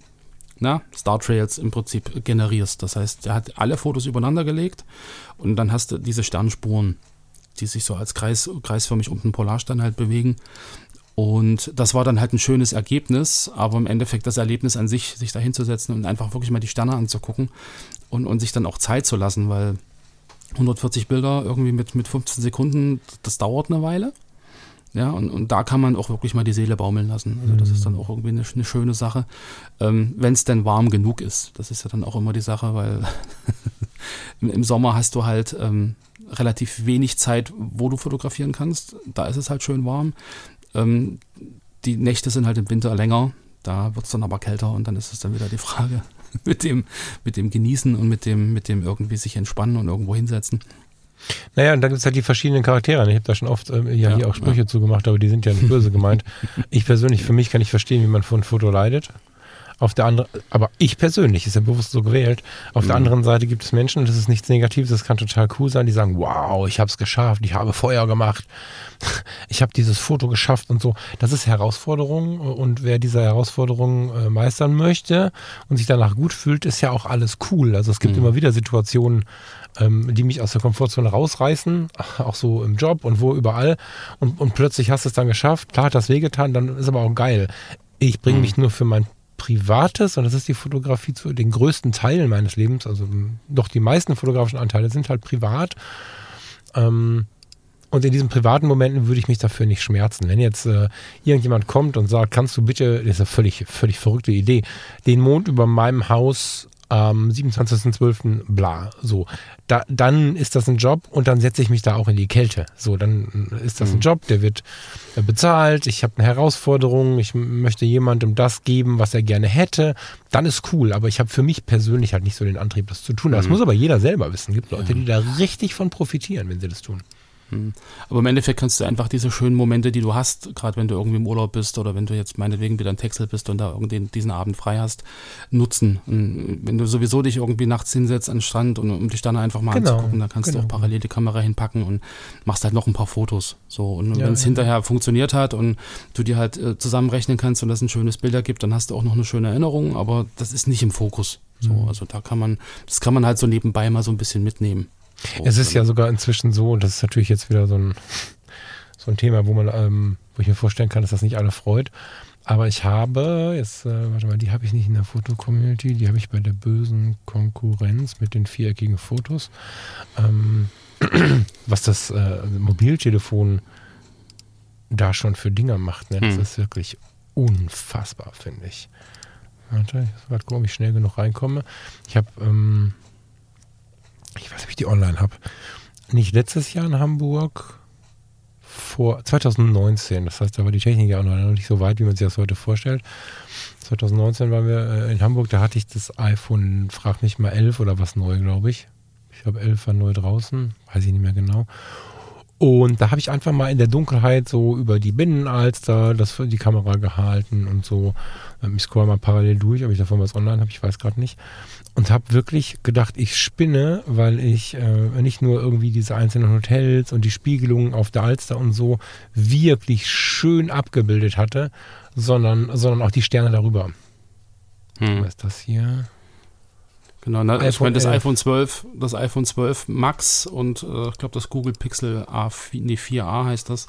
na, Star Trails im Prinzip generierst. Das heißt, er hat alle Fotos übereinander gelegt und dann hast du diese Sternspuren, die sich so als Kreis, kreisförmig um den Polarstern halt bewegen. Und das war dann halt ein schönes Ergebnis, aber im Endeffekt das Erlebnis an sich, sich da hinzusetzen und einfach wirklich mal die Sterne anzugucken und, und sich dann auch Zeit zu lassen, weil 140 Bilder irgendwie mit, mit 15 Sekunden, das dauert eine Weile. Ja, und, und da kann man auch wirklich mal die Seele baumeln lassen. Also das ist dann auch irgendwie eine, eine schöne Sache, ähm, wenn es denn warm genug ist. Das ist ja dann auch immer die Sache, weil im, im, Sommer hast du halt ähm, relativ wenig Zeit, wo du fotografieren kannst. Da ist es halt schön warm. Ähm, die Nächte sind halt im Winter länger. Da wird es dann aber kälter und dann ist es dann wieder die Frage mit dem, mit dem Genießen und mit dem, mit dem irgendwie sich entspannen und irgendwo hinsetzen. Naja, und dann gibt es halt die verschiedenen Charaktere. Ich habe da schon oft äh, ja, ja, hier auch Sprüche ja. zugemacht, aber die sind ja nicht böse gemeint. Ich persönlich, für mich kann ich verstehen, wie man von Foto leidet. Auf der anderen, aber ich persönlich, ist ja bewusst so gewählt. Auf mhm. der anderen Seite gibt es Menschen, und das ist nichts Negatives, das kann total cool sein, die sagen, wow, ich habe es geschafft, ich habe Feuer gemacht, ich habe dieses Foto geschafft und so. Das ist Herausforderung und wer diese Herausforderung äh, meistern möchte und sich danach gut fühlt, ist ja auch alles cool. Also es gibt mhm. immer wieder Situationen, ähm, die mich aus der Komfortzone rausreißen, auch so im Job und wo überall. Und, und plötzlich hast du es dann geschafft. Klar hat das wehgetan, dann ist aber auch geil. Ich bringe mhm. mich nur für mein Privates, und das ist die Fotografie zu den größten Teilen meines Lebens, also doch die meisten fotografischen Anteile sind halt privat. Ähm, und in diesen privaten Momenten würde ich mich dafür nicht schmerzen. Wenn jetzt äh, irgendjemand kommt und sagt, kannst du bitte, das ist eine völlig, völlig verrückte Idee, den Mond über meinem Haus am 27.12. bla, so. Da, dann ist das ein Job und dann setze ich mich da auch in die Kälte. So, dann ist das ein mhm. Job, der wird äh, bezahlt, ich habe eine Herausforderung, ich möchte jemandem das geben, was er gerne hätte. Dann ist cool, aber ich habe für mich persönlich halt nicht so den Antrieb, das zu tun. Das mhm. muss aber jeder selber wissen. Es gibt Leute, die da richtig von profitieren, wenn sie das tun. Hm. Aber im Endeffekt kannst du einfach diese schönen Momente, die du hast, gerade wenn du irgendwie im Urlaub bist oder wenn du jetzt meinetwegen wieder in Texel bist und da irgendwie diesen Abend frei hast, nutzen. Und wenn du sowieso dich irgendwie nachts hinsetzt an den Strand und um dich dann einfach mal genau, anzugucken, dann kannst genau. du auch parallel die Kamera hinpacken und machst halt noch ein paar Fotos. So und ja, wenn es ja. hinterher funktioniert hat und du dir halt äh, zusammenrechnen kannst und das ein schönes Bild ergibt, dann hast du auch noch eine schöne Erinnerung, aber das ist nicht im Fokus. So, mhm. also da kann man, das kann man halt so nebenbei mal so ein bisschen mitnehmen. So, es ist ja sogar inzwischen so, und das ist natürlich jetzt wieder so ein, so ein Thema, wo man, ähm, wo ich mir vorstellen kann, dass das nicht alle freut. Aber ich habe, jetzt, äh, warte mal, die habe ich nicht in der Foto-Community, die habe ich bei der bösen Konkurrenz mit den viereckigen Fotos. Ähm, was das äh, Mobiltelefon da schon für Dinger macht, ne? das hm. ist wirklich unfassbar, finde ich. Warte, ich muss gerade ob ich schnell genug reinkomme. Ich habe ähm, ich weiß nicht, ob ich die online habe, nicht letztes Jahr in Hamburg, vor 2019, das heißt, da war die Technik ja noch nicht so weit, wie man sich das heute vorstellt. 2019 waren wir äh, in Hamburg, da hatte ich das iPhone, frag mich mal 11 oder was neu, glaube ich. Ich glaube, 11 war neu draußen, weiß ich nicht mehr genau. Und da habe ich einfach mal in der Dunkelheit so über die Binnenalster das für die Kamera gehalten und so. Ähm, ich scroll mal parallel durch, ob ich davon was online habe, ich weiß gerade nicht. Und habe wirklich gedacht, ich spinne, weil ich äh, nicht nur irgendwie diese einzelnen Hotels und die Spiegelungen auf der Alster und so wirklich schön abgebildet hatte, sondern, sondern auch die Sterne darüber. Hm. Was ist das hier? Genau, na, ich meine das iPhone 12, das iPhone 12 Max und äh, ich glaube das Google Pixel A, nee, 4a heißt das,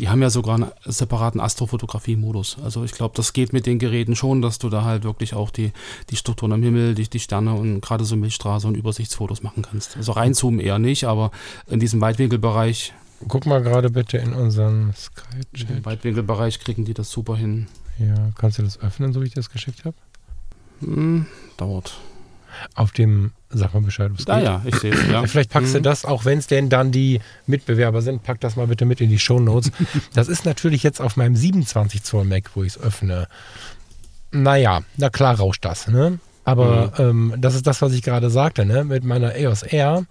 die haben ja sogar einen separaten Astrofotografie-Modus. Also ich glaube, das geht mit den Geräten schon, dass du da halt wirklich auch die, die Strukturen am Himmel, die, die Sterne und gerade so Milchstraße und Übersichtsfotos machen kannst. Also reinzoomen eher nicht, aber in diesem Weitwinkelbereich. Guck mal gerade bitte in unseren Skype-Chat. Im Weitwinkelbereich kriegen die das super hin. Ja, kannst du das öffnen, so wie ich das geschickt habe? Hm, dauert auf dem, sag mal Bescheid, was ah, geht. ja, ich sehe es, ja. Vielleicht packst mhm. du das, auch wenn es denn dann die Mitbewerber sind, pack das mal bitte mit in die Show Notes. das ist natürlich jetzt auf meinem 27 Zoll Mac, wo ich es öffne. Naja, na klar rauscht das, ne? Aber mhm. ähm, das ist das, was ich gerade sagte, ne? Mit meiner EOS R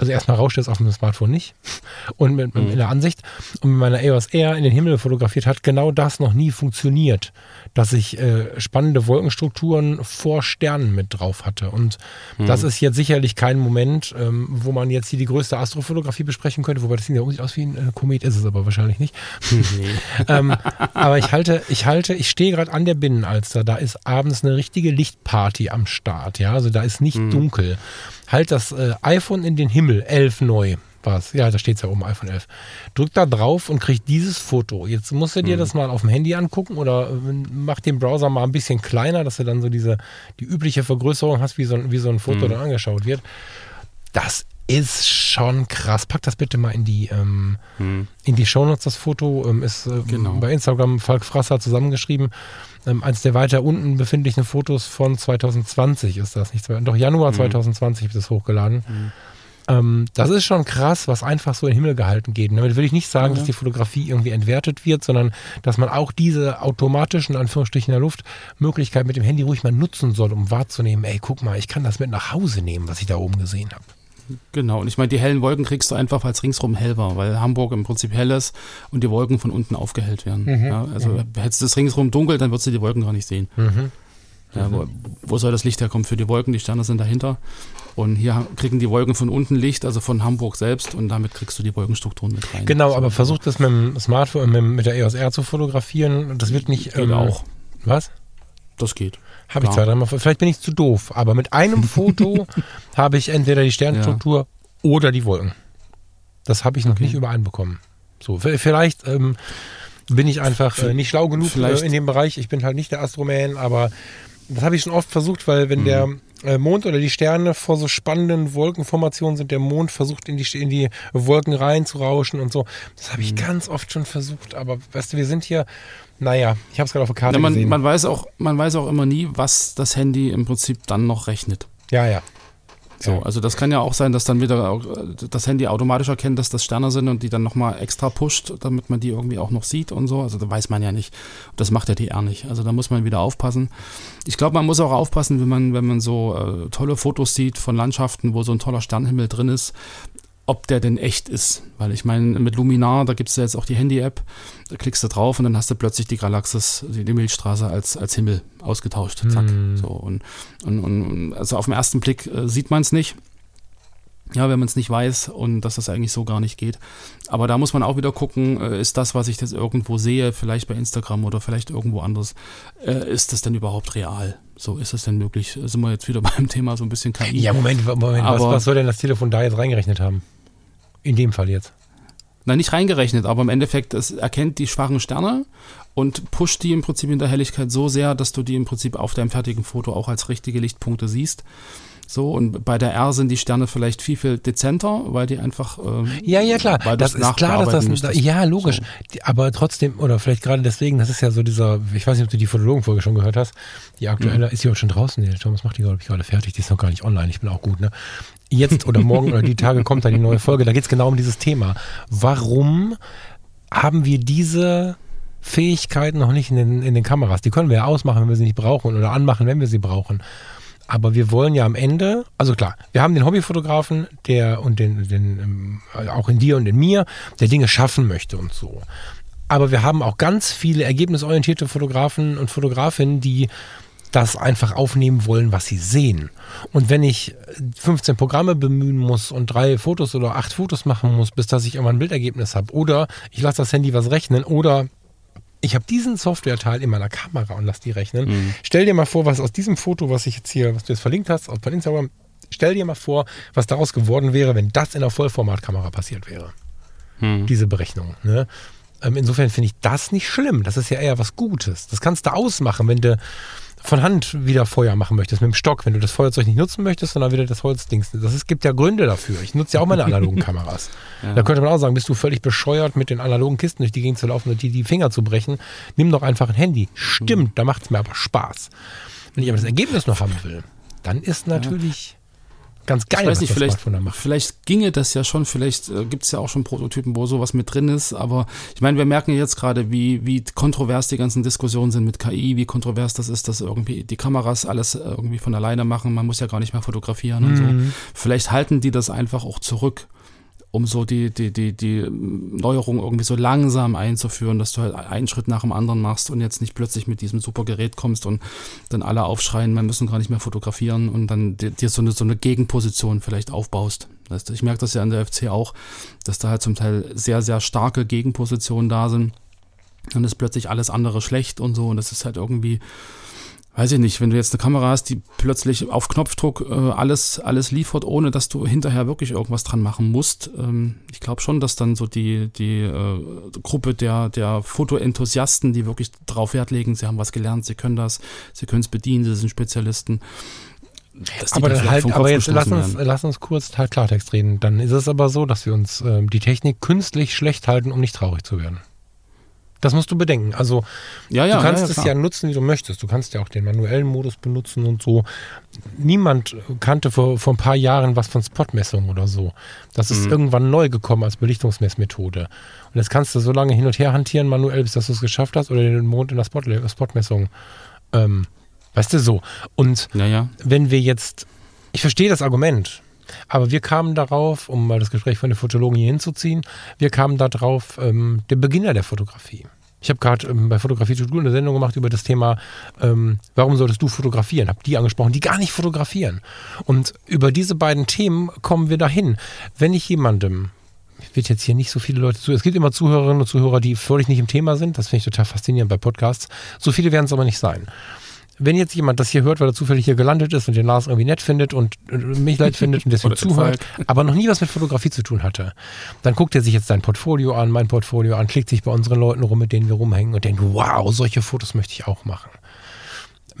also erstmal rauscht es auf dem Smartphone nicht und mit, mhm. in der Ansicht und mit meiner EOS R in den Himmel fotografiert hat genau das noch nie funktioniert, dass ich äh, spannende Wolkenstrukturen vor Sternen mit drauf hatte und mhm. das ist jetzt sicherlich kein Moment, ähm, wo man jetzt hier die größte Astrofotografie besprechen könnte, wobei das sieht ja aus wie ein äh, Komet, ist es aber wahrscheinlich nicht. Nee. ähm, aber ich halte, ich halte, ich stehe gerade an der Binnenalster, da ist abends eine richtige Lichtparty am Start, ja, also da ist nicht mhm. dunkel halt das äh, iPhone in den Himmel, 11 neu war es. Ja, da steht es ja oben, iPhone 11. Drück da drauf und kriegt dieses Foto. Jetzt musst du dir mhm. das mal auf dem Handy angucken oder äh, mach den Browser mal ein bisschen kleiner, dass du dann so diese, die übliche Vergrößerung hast, wie so, wie so ein Foto mhm. dann angeschaut wird. Das ist schon krass. Pack das bitte mal in die, ähm, in die Shownotes, das Foto. Ähm, ist äh, genau. bei Instagram Falk Frasser zusammengeschrieben ähm, eines der weiter unten befindlichen Fotos von 2020 ist das nicht. Doch Januar mhm. 2020 habe ich das hochgeladen. Mhm. Ähm, das ist schon krass, was einfach so in den Himmel gehalten geht. Damit will ich nicht sagen, ja. dass die Fotografie irgendwie entwertet wird, sondern dass man auch diese automatischen, Anführungsstrichen in der Luft, Möglichkeit mit dem Handy ruhig mal nutzen soll, um wahrzunehmen, ey, guck mal, ich kann das mit nach Hause nehmen, was ich da oben gesehen habe. Genau, und ich meine, die hellen Wolken kriegst du einfach, weil es ringsrum hell war, weil Hamburg im Prinzip hell ist und die Wolken von unten aufgehellt werden. Mhm, ja, also mhm. hättest du das ringsrum dunkel, dann würdest du die Wolken gar nicht sehen. Mhm. Ja, wo, wo, soll das Licht herkommen für die Wolken? Die Sterne sind dahinter. Und hier kriegen die Wolken von unten Licht, also von Hamburg selbst, und damit kriegst du die Wolkenstrukturen mit rein. Genau, aber versuch das mit dem Smartphone, mit, mit der EOS R zu fotografieren. Das wird nicht. Geht ähm, auch. Was? Das geht. Habe ich zwei, dreimal. Vielleicht bin ich zu doof, aber mit einem Foto habe ich entweder die Sternstruktur ja. oder die Wolken. Das habe ich noch okay. nicht übereinbekommen. So, vielleicht ähm, bin ich einfach äh, nicht schlau genug äh, in dem Bereich. Ich bin halt nicht der Astroman, aber das habe ich schon oft versucht, weil wenn mhm. der Mond oder die Sterne vor so spannenden Wolkenformationen sind, der Mond versucht in die, in die Wolken reinzurauschen und so. Das habe ich mhm. ganz oft schon versucht, aber weißt du, wir sind hier naja, ich habe es gerade auf der Karte ja, man, gesehen. Man weiß, auch, man weiß auch immer nie, was das Handy im Prinzip dann noch rechnet. Ja, ja. So, ja. also das kann ja auch sein, dass dann wieder das Handy automatisch erkennt, dass das Sterne sind und die dann nochmal extra pusht, damit man die irgendwie auch noch sieht und so. Also da weiß man ja nicht. Das macht ja die R nicht. Also da muss man wieder aufpassen. Ich glaube, man muss auch aufpassen, wenn man, wenn man so äh, tolle Fotos sieht von Landschaften, wo so ein toller Sternhimmel drin ist, ob der denn echt ist. Weil ich meine, mit Luminar, da gibt es ja jetzt auch die Handy-App, da klickst du drauf und dann hast du plötzlich die Galaxis, die, Milchstraße als, als Himmel ausgetauscht. Zack. Hm. So, und, und, und also auf den ersten Blick äh, sieht man es nicht. Ja, wenn man es nicht weiß und dass das eigentlich so gar nicht geht. Aber da muss man auch wieder gucken, äh, ist das, was ich jetzt irgendwo sehe, vielleicht bei Instagram oder vielleicht irgendwo anders, äh, ist das denn überhaupt real? So, ist das denn möglich? Sind wir jetzt wieder beim Thema so ein bisschen KI? Ja, Moment, Moment was, was soll denn das Telefon da jetzt reingerechnet haben? In dem Fall jetzt. Nein, nicht reingerechnet, aber im Endeffekt, es erkennt die schwachen Sterne und pusht die im Prinzip in der Helligkeit so sehr, dass du die im Prinzip auf deinem fertigen Foto auch als richtige Lichtpunkte siehst. So, und bei der R sind die Sterne vielleicht viel, viel dezenter, weil die einfach. ähm, Ja, ja, klar. weil Das ist klar, dass das. müsstest. Ja, logisch. So. Aber trotzdem, oder vielleicht gerade deswegen, das ist ja so dieser, ich weiß nicht, ob du die Fotologenfolge schon gehört hast. Die aktuelle, Mhm. ist die auch schon draußen? Nee, Thomas macht die, glaube ich, gerade fertig. Die ist noch gar nicht online. Ich bin auch gut, ne? Jetzt oder morgen oder die Tage kommt dann die neue Folge. Da geht es genau um dieses Thema. Warum haben wir diese Fähigkeiten noch nicht in den, in den Kameras? Die können wir ja ausmachen, wenn wir sie nicht brauchen oder anmachen, wenn wir sie brauchen. Aber wir wollen ja am Ende, also klar, wir haben den Hobbyfotografen, der und den, den ähm, auch in dir und in mir, der Dinge schaffen möchte und so. Aber wir haben auch ganz viele ergebnisorientierte Fotografen und Fotografinnen, die das einfach aufnehmen wollen, was sie sehen. Und wenn ich 15 Programme bemühen muss und drei Fotos oder acht Fotos machen muss, bis dass ich irgendwann ein Bildergebnis habe, oder ich lasse das Handy was rechnen, oder ich habe diesen Softwareteil in meiner Kamera und lass die rechnen. Stell dir mal vor, was aus diesem Foto, was ich jetzt hier, was du jetzt verlinkt hast, auf Instagram, stell dir mal vor, was daraus geworden wäre, wenn das in der Vollformatkamera passiert wäre. Hm. Diese Berechnung. Ne? Ähm, insofern finde ich das nicht schlimm. Das ist ja eher was Gutes. Das kannst du ausmachen, wenn du von Hand wieder Feuer machen möchtest mit dem Stock, wenn du das Feuerzeug nicht nutzen möchtest, sondern wieder das Holzdings. Das ist, gibt ja Gründe dafür. Ich nutze ja auch meine analogen Kameras. Ja. Da könnte man auch sagen, bist du völlig bescheuert, mit den analogen Kisten durch die Gegend zu laufen und die die Finger zu brechen. Nimm doch einfach ein Handy. Stimmt, da macht es mir aber Spaß. Wenn ich aber das Ergebnis noch haben will, dann ist natürlich ganz geil, ich weiß nicht, das vielleicht, vielleicht ginge das ja schon, vielleicht äh, gibt es ja auch schon Prototypen, wo sowas mit drin ist, aber ich meine, wir merken jetzt gerade, wie, wie kontrovers die ganzen Diskussionen sind mit KI, wie kontrovers das ist, dass irgendwie die Kameras alles irgendwie von alleine machen, man muss ja gar nicht mehr fotografieren und Mhm. so. Vielleicht halten die das einfach auch zurück, um so die, die, die, die Neuerung irgendwie so langsam einzuführen, dass du halt einen Schritt nach dem anderen machst und jetzt nicht plötzlich mit diesem super Gerät kommst und dann alle aufschreien, wir müssen gar nicht mehr fotografieren und dann dir, so, eine, so eine Gegenposition vielleicht aufbaust. Ich merke das ja an der FC auch, dass da halt zum Teil sehr, sehr starke Gegenpositionen da sind. Dann ist plötzlich alles andere schlecht und so und das ist halt irgendwie, weiß ich nicht, wenn du jetzt eine Kamera hast, die plötzlich auf Knopfdruck äh, alles, alles liefert, ohne dass du hinterher wirklich irgendwas dran machen musst. Ähm, ich glaube schon, dass dann so die, die äh, Gruppe der, der Fotoenthusiasten, die wirklich darauf Wert legen, sie haben was gelernt, sie können das, sie können es bedienen, sie sind Spezialisten. Aber, dann halt, aber jetzt lass uns, werden. lass uns kurz halt Klartext reden. Dann ist es aber so, dass wir uns ähm, die Technik künstlich schlecht halten, um nicht traurig zu werden. Das musst du bedenken. Also Ja, ja, du kannst ja, es ja nutzen, wie du möchtest. Du kannst ja auch den manuellen Modus benutzen und so. Niemand kannte vor, vor ein paar Jahren was von Spotmessung oder so. Das ist Mhm. irgendwann neu gekommen als Belichtungsmessmethode. Und jetzt kannst du so lange hin und her hantieren, manuell, bis dass du es geschafft hast, oder den Mond in der Spot Spotmessung. Ähm, weißt du so. Und wenn wir jetzt, ich verstehe das Argument, aber wir kamen darauf, um mal das Gespräch von den Fotologen hier hinzuziehen, wir kamen darauf, ähm, der Beginner der Fotografie. Ich habe gerade ähm, bei Fotografie to eine Sendung gemacht über das Thema, ähm, warum solltest du fotografieren? Habe die angesprochen, die gar nicht fotografieren. Und über diese beiden Themen kommen wir dahin. Wenn ich jemandem, will jetzt hier nicht so viele Leute zu, es gibt immer Zuhörerinnen und Zuhörer, die völlig nicht im Thema sind, das finde ich total faszinierend bei Podcasts. So viele werden es aber nicht sein wenn jetzt jemand das hier hört, weil er zufällig hier gelandet ist und den Lars irgendwie nett findet und mich leid findet und deswegen zuhört, aber noch nie was mit Fotografie zu tun hatte, dann guckt er sich jetzt sein Portfolio an, mein Portfolio an, klickt sich bei unseren Leuten rum, mit denen wir rumhängen und denkt, wow, solche Fotos möchte ich auch machen.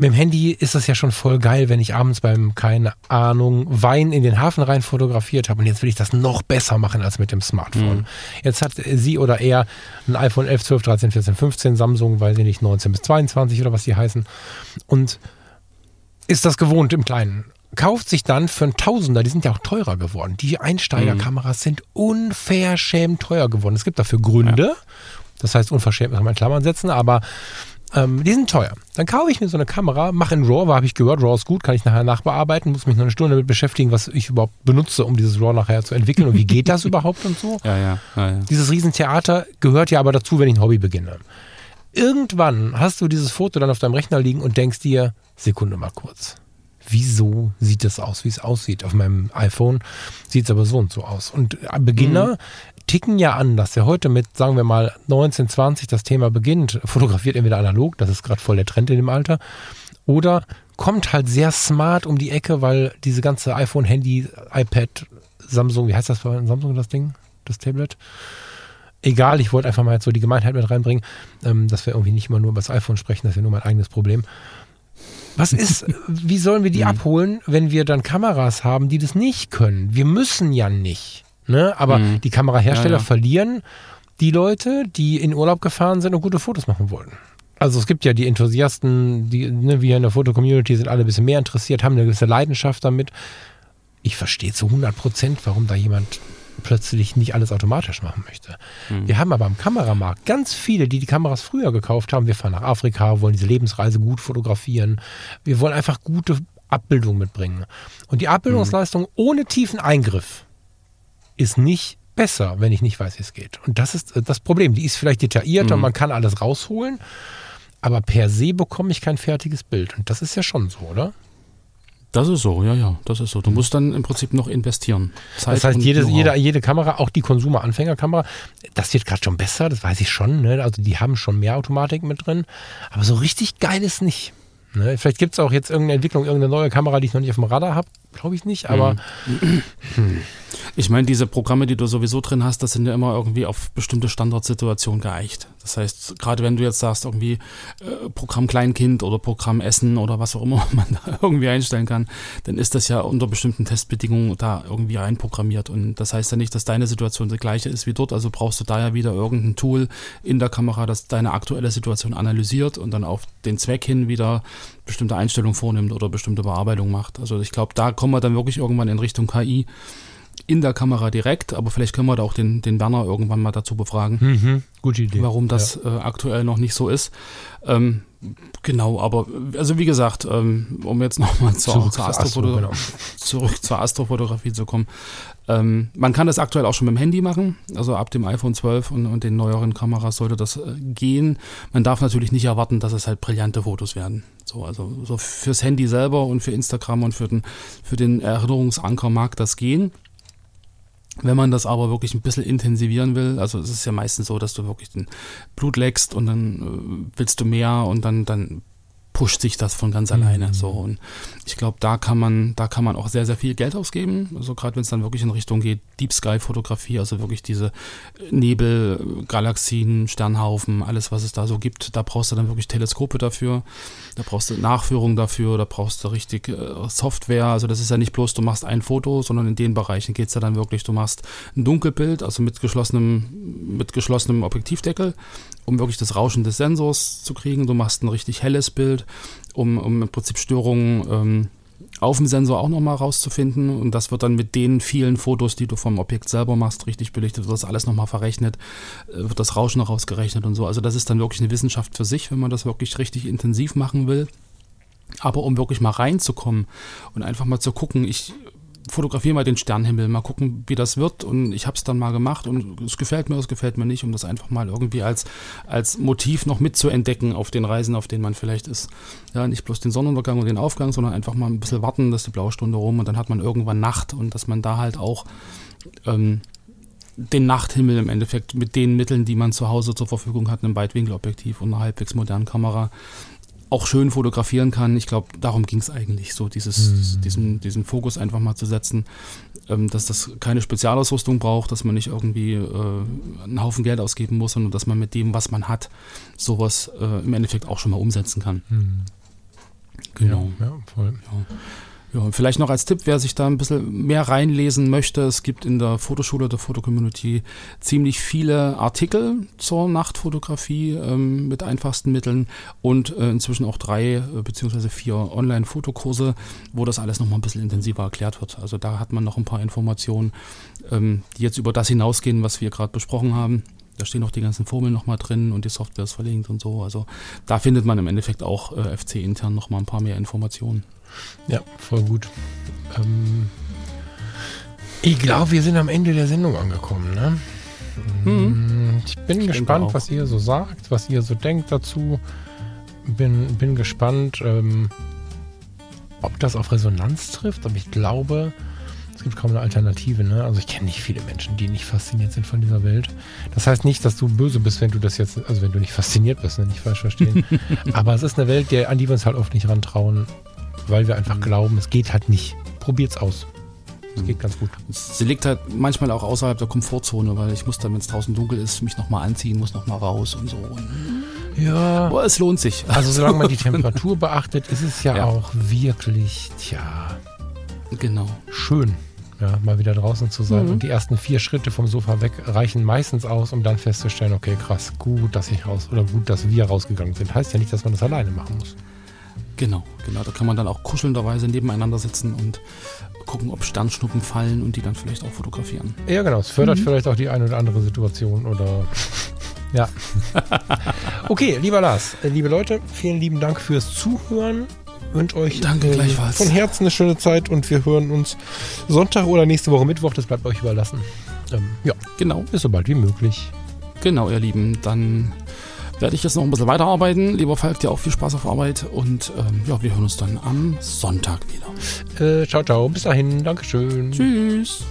Mit dem Handy ist das ja schon voll geil, wenn ich abends beim, keine Ahnung, Wein in den Hafen rein fotografiert habe und jetzt will ich das noch besser machen als mit dem Smartphone. Mhm. Jetzt hat sie oder er ein iPhone 11, 12, 13, 14, 15, Samsung, weiß ich nicht, 19 bis 22 oder was die heißen und ist das gewohnt im Kleinen. Kauft sich dann für einen Tausender, die sind ja auch teurer geworden. Die Einsteigerkameras sind unverschämt teuer geworden. Es gibt dafür Gründe. Das heißt, unverschämt kann man in Klammern setzen, aber Ähm, die sind teuer. Dann kaufe ich mir so eine Kamera, mache in RAW, habe ich gehört, RAW ist gut, kann ich nachher nachbearbeiten, muss mich noch eine Stunde damit beschäftigen, was ich überhaupt benutze, um dieses RAW nachher zu entwickeln und wie geht das überhaupt und so. Ja, ja, ja, ja. Dieses Riesentheater gehört ja aber dazu, wenn ich ein Hobby beginne. Irgendwann hast du dieses Foto dann auf deinem Rechner liegen und denkst dir, Sekunde mal kurz. Wieso sieht das aus, wie es aussieht? Auf meinem iPhone sieht es aber so und so aus. Und Beginner ticken ja anders. Wer heute mit, sagen wir mal, 19, 20 das Thema beginnt, fotografiert entweder analog, das ist gerade voll der Trend in dem Alter, oder kommt halt sehr smart um die Ecke, weil diese ganze iPhone, Handy, iPad, Samsung, wie heißt das bei Samsung das Ding, das Tablet? Egal, ich wollte einfach mal jetzt so die Gemeinheit mit reinbringen, ähm, dass wir irgendwie nicht immer nur über das iPhone sprechen, das ist ja nur mein eigenes Problem. Was ist, wie sollen wir die Mhm. abholen, wenn wir dann Kameras haben, die das nicht können? Wir müssen ja nicht. Ne? Aber Mhm. die Kamerahersteller Ja, ja. verlieren die Leute, die in Urlaub gefahren sind und gute Fotos machen wollen. Also es gibt ja die Enthusiasten, die, ne, wir in der Foto-Community sind alle ein bisschen mehr interessiert, haben eine gewisse Leidenschaft damit. Ich verstehe zu 100 Prozent, warum da jemand plötzlich nicht alles automatisch machen möchte. Wir haben aber am Kameramarkt ganz viele, die die Kameras früher gekauft haben. Wir fahren nach Afrika, wollen diese Lebensreise gut fotografieren. Wir wollen einfach gute Abbildung mitbringen. Und die Abbildungsleistung ohne tiefen Eingriff ist nicht besser, wenn ich nicht weiß, wie es geht. Und das ist äh, das Problem. Die ist vielleicht detaillierter, man kann alles rausholen, aber per se bekomme ich kein fertiges Bild. Und das ist ja schon so, oder? Das ist so, ja, ja, das ist so. Du musst dann im Prinzip noch investieren. Zeit Das heißt, und jede, Know-how. jede, jede Kamera, auch die Konsumer-Anfängerkamera, das wird gerade schon besser, das weiß ich schon. Ne? Also die haben schon mehr Automatik mit drin, aber so richtig geil ist nicht. Ne? Vielleicht gibt es auch jetzt irgendeine Entwicklung, irgendeine neue Kamera, die ich noch nicht auf dem Radar habe, glaube ich nicht, aber Ich meine, diese Programme, die du sowieso drin hast, das sind ja immer irgendwie auf bestimmte Standardsituationen geeicht. Das heißt, gerade wenn du jetzt sagst, irgendwie äh, Programm Kleinkind oder Programm Essen oder was auch immer man da irgendwie einstellen kann, dann ist das ja unter bestimmten Testbedingungen da irgendwie einprogrammiert. Und das heißt ja nicht, dass deine Situation die gleiche ist wie dort. Also brauchst du da ja wieder irgendein Tool in der Kamera, das deine aktuelle Situation analysiert und dann auf den Zweck hin wieder bestimmte Einstellungen vornimmt oder bestimmte Bearbeitung macht. Also ich glaube, da kommen wir dann wirklich irgendwann in Richtung KI in der Kamera direkt, aber vielleicht können wir da auch den, den Werner irgendwann mal dazu befragen, mhm, gute Idee. warum das äh, aktuell noch nicht so ist. Ähm, genau, aber also wie gesagt, ähm, um jetzt nochmal zur, zur, zur Astro, Astrofoto genau. zurück zur Astrofotografie zu kommen. Ähm, man kann das aktuell auch schon mit dem Handy machen, also ab dem iPhone 12 und, und den neueren Kameras sollte das äh, gehen. Man darf natürlich nicht erwarten, dass es halt brillante Fotos werden. So, also so fürs Handy selber und für Instagram und für den, für den Erinnerungsanker mag das gehen. Wenn man das aber wirklich ein bisschen intensivieren will, also es ist ja meistens so, dass du wirklich den Blut leckst und dann äh, willst du mehr und dann, dann pusht sich das von ganz alleine. So und ich glaube, da kann man, da kann man auch sehr, sehr viel Geld ausgeben. Also gerade wenn es dann wirklich in Richtung geht, Deep Sky Fotografie, also wirklich diese Nebel, Galaxien, Sternhaufen, alles was es da so gibt, da brauchst du dann wirklich Teleskope dafür, da brauchst du Nachführung dafür, da brauchst du richtig äh, Software. Also das ist ja nicht bloß, du machst ein Foto, sondern in den Bereichen geht es ja dann wirklich, du machst ein Dunkelbild, also mit geschlossenem, mit geschlossenem Objektivdeckel, um wirklich das Rauschen des Sensors zu kriegen. Du machst ein richtig helles Bild, um, um im Prinzip Störungen ähm, auf dem Sensor auch nochmal rauszufinden. Und das wird dann mit den vielen Fotos, die du vom Objekt selber machst, richtig belichtet, wird das alles nochmal verrechnet, äh, wird das Rauschen rausgerechnet und so. Also das ist dann wirklich eine Wissenschaft für sich, wenn man das wirklich richtig intensiv machen will. Aber um wirklich mal reinzukommen und einfach mal zu gucken, ich fotografiere mal den Sternenhimmel, mal gucken, wie das wird. Und ich habe es dann mal gemacht und es gefällt mir, es gefällt mir nicht, um das einfach mal irgendwie als, als Motiv noch mitzuentdecken auf den Reisen, auf denen man vielleicht ist. Ja, nicht bloß den Sonnenuntergang und den Aufgang, sondern einfach mal ein bisschen warten, dass die Blaustunde rum und dann hat man irgendwann Nacht und dass man da halt auch ähm, den Nachthimmel im Endeffekt mit den Mitteln, die man zu Hause zur Verfügung hat, einem Weitwinkelobjektiv und einer halbwegs modernen Kamera, auch schön fotografieren kann. Ich glaube, darum ging es eigentlich so, dieses, diesen, diesen Fokus einfach mal zu setzen, ähm, dass das keine Spezialausrüstung braucht, dass man nicht irgendwie äh, einen Haufen Geld ausgeben muss, sondern dass man mit dem, was man hat, sowas äh, im Endeffekt auch schon mal umsetzen kann. Genau. Ja, voll. Ja, und vielleicht noch als Tipp, wer sich da ein bisschen mehr reinlesen möchte, es gibt in der Fotoschule der Fotocommunity ziemlich viele Artikel zur Nachtfotografie ähm, mit einfachsten Mitteln und äh, inzwischen auch drei äh, beziehungsweise vier Online-Fotokurse, wo das alles nochmal ein bisschen intensiver erklärt wird. Also da hat man noch ein paar Informationen, ähm, die jetzt über das hinausgehen, was wir gerade besprochen haben. Da stehen auch die ganzen Formeln nochmal drin und die Software ist verlinkt und so. Also da findet man im Endeffekt auch äh, FC intern nochmal ein paar mehr Informationen. Ja, voll gut. Ähm, ich glaube, wir sind am Ende der Sendung angekommen. Ne? Mhm. Ich bin ich gespannt, was ihr so sagt, was ihr so denkt dazu. Bin, bin gespannt, ähm, ob das auf Resonanz trifft. Aber ich glaube, es gibt kaum eine Alternative. Ne? Also ich kenne nicht viele Menschen, die nicht fasziniert sind von dieser Welt. Das heißt nicht, dass du böse bist, wenn du das jetzt, also wenn du nicht fasziniert bist, ne? nicht falsch verstehen. Aber es ist eine Welt, der, an die wir uns halt oft nicht rantrauen, weil wir einfach mhm. glauben, es geht halt nicht. Probiert's aus. Es geht ganz gut. Sie liegt halt manchmal auch außerhalb der Komfortzone, weil ich muss dann, wenn es draußen dunkel ist, mich nochmal anziehen, muss nochmal raus und so. ja. Aber es lohnt sich. Also solange man die Temperatur beachtet, ist es ja, ja. auch wirklich, tja. Genau. Schön. Ja, mal wieder draußen zu sein. Mhm. Und die ersten vier Schritte vom Sofa weg reichen meistens aus, um dann festzustellen, okay, krass, gut, dass ich raus oder gut, dass wir rausgegangen sind. Heißt ja nicht, dass man das alleine machen muss. Genau, genau. Da kann man dann auch kuschelnderweise nebeneinander sitzen und gucken, ob Sternschnuppen fallen und die dann vielleicht auch fotografieren. Ja, genau. Es fördert mhm. vielleicht auch die eine oder andere Situation oder. ja. okay, lieber Lars, äh, liebe Leute, vielen lieben Dank fürs Zuhören. Wünsche euch Danke, äh, von Herzen eine schöne Zeit und wir hören uns Sonntag oder nächste Woche Mittwoch. Das bleibt euch überlassen. Ähm, ja, genau. Bis so bald wie möglich. Genau, ihr Lieben. Dann werde ich jetzt noch ein bisschen weiterarbeiten. Lieber Falk, dir auch viel Spaß auf Arbeit und ähm, ja, wir hören uns dann am Sonntag wieder. Äh, ciao, ciao. Bis dahin. Dankeschön. Tschüss.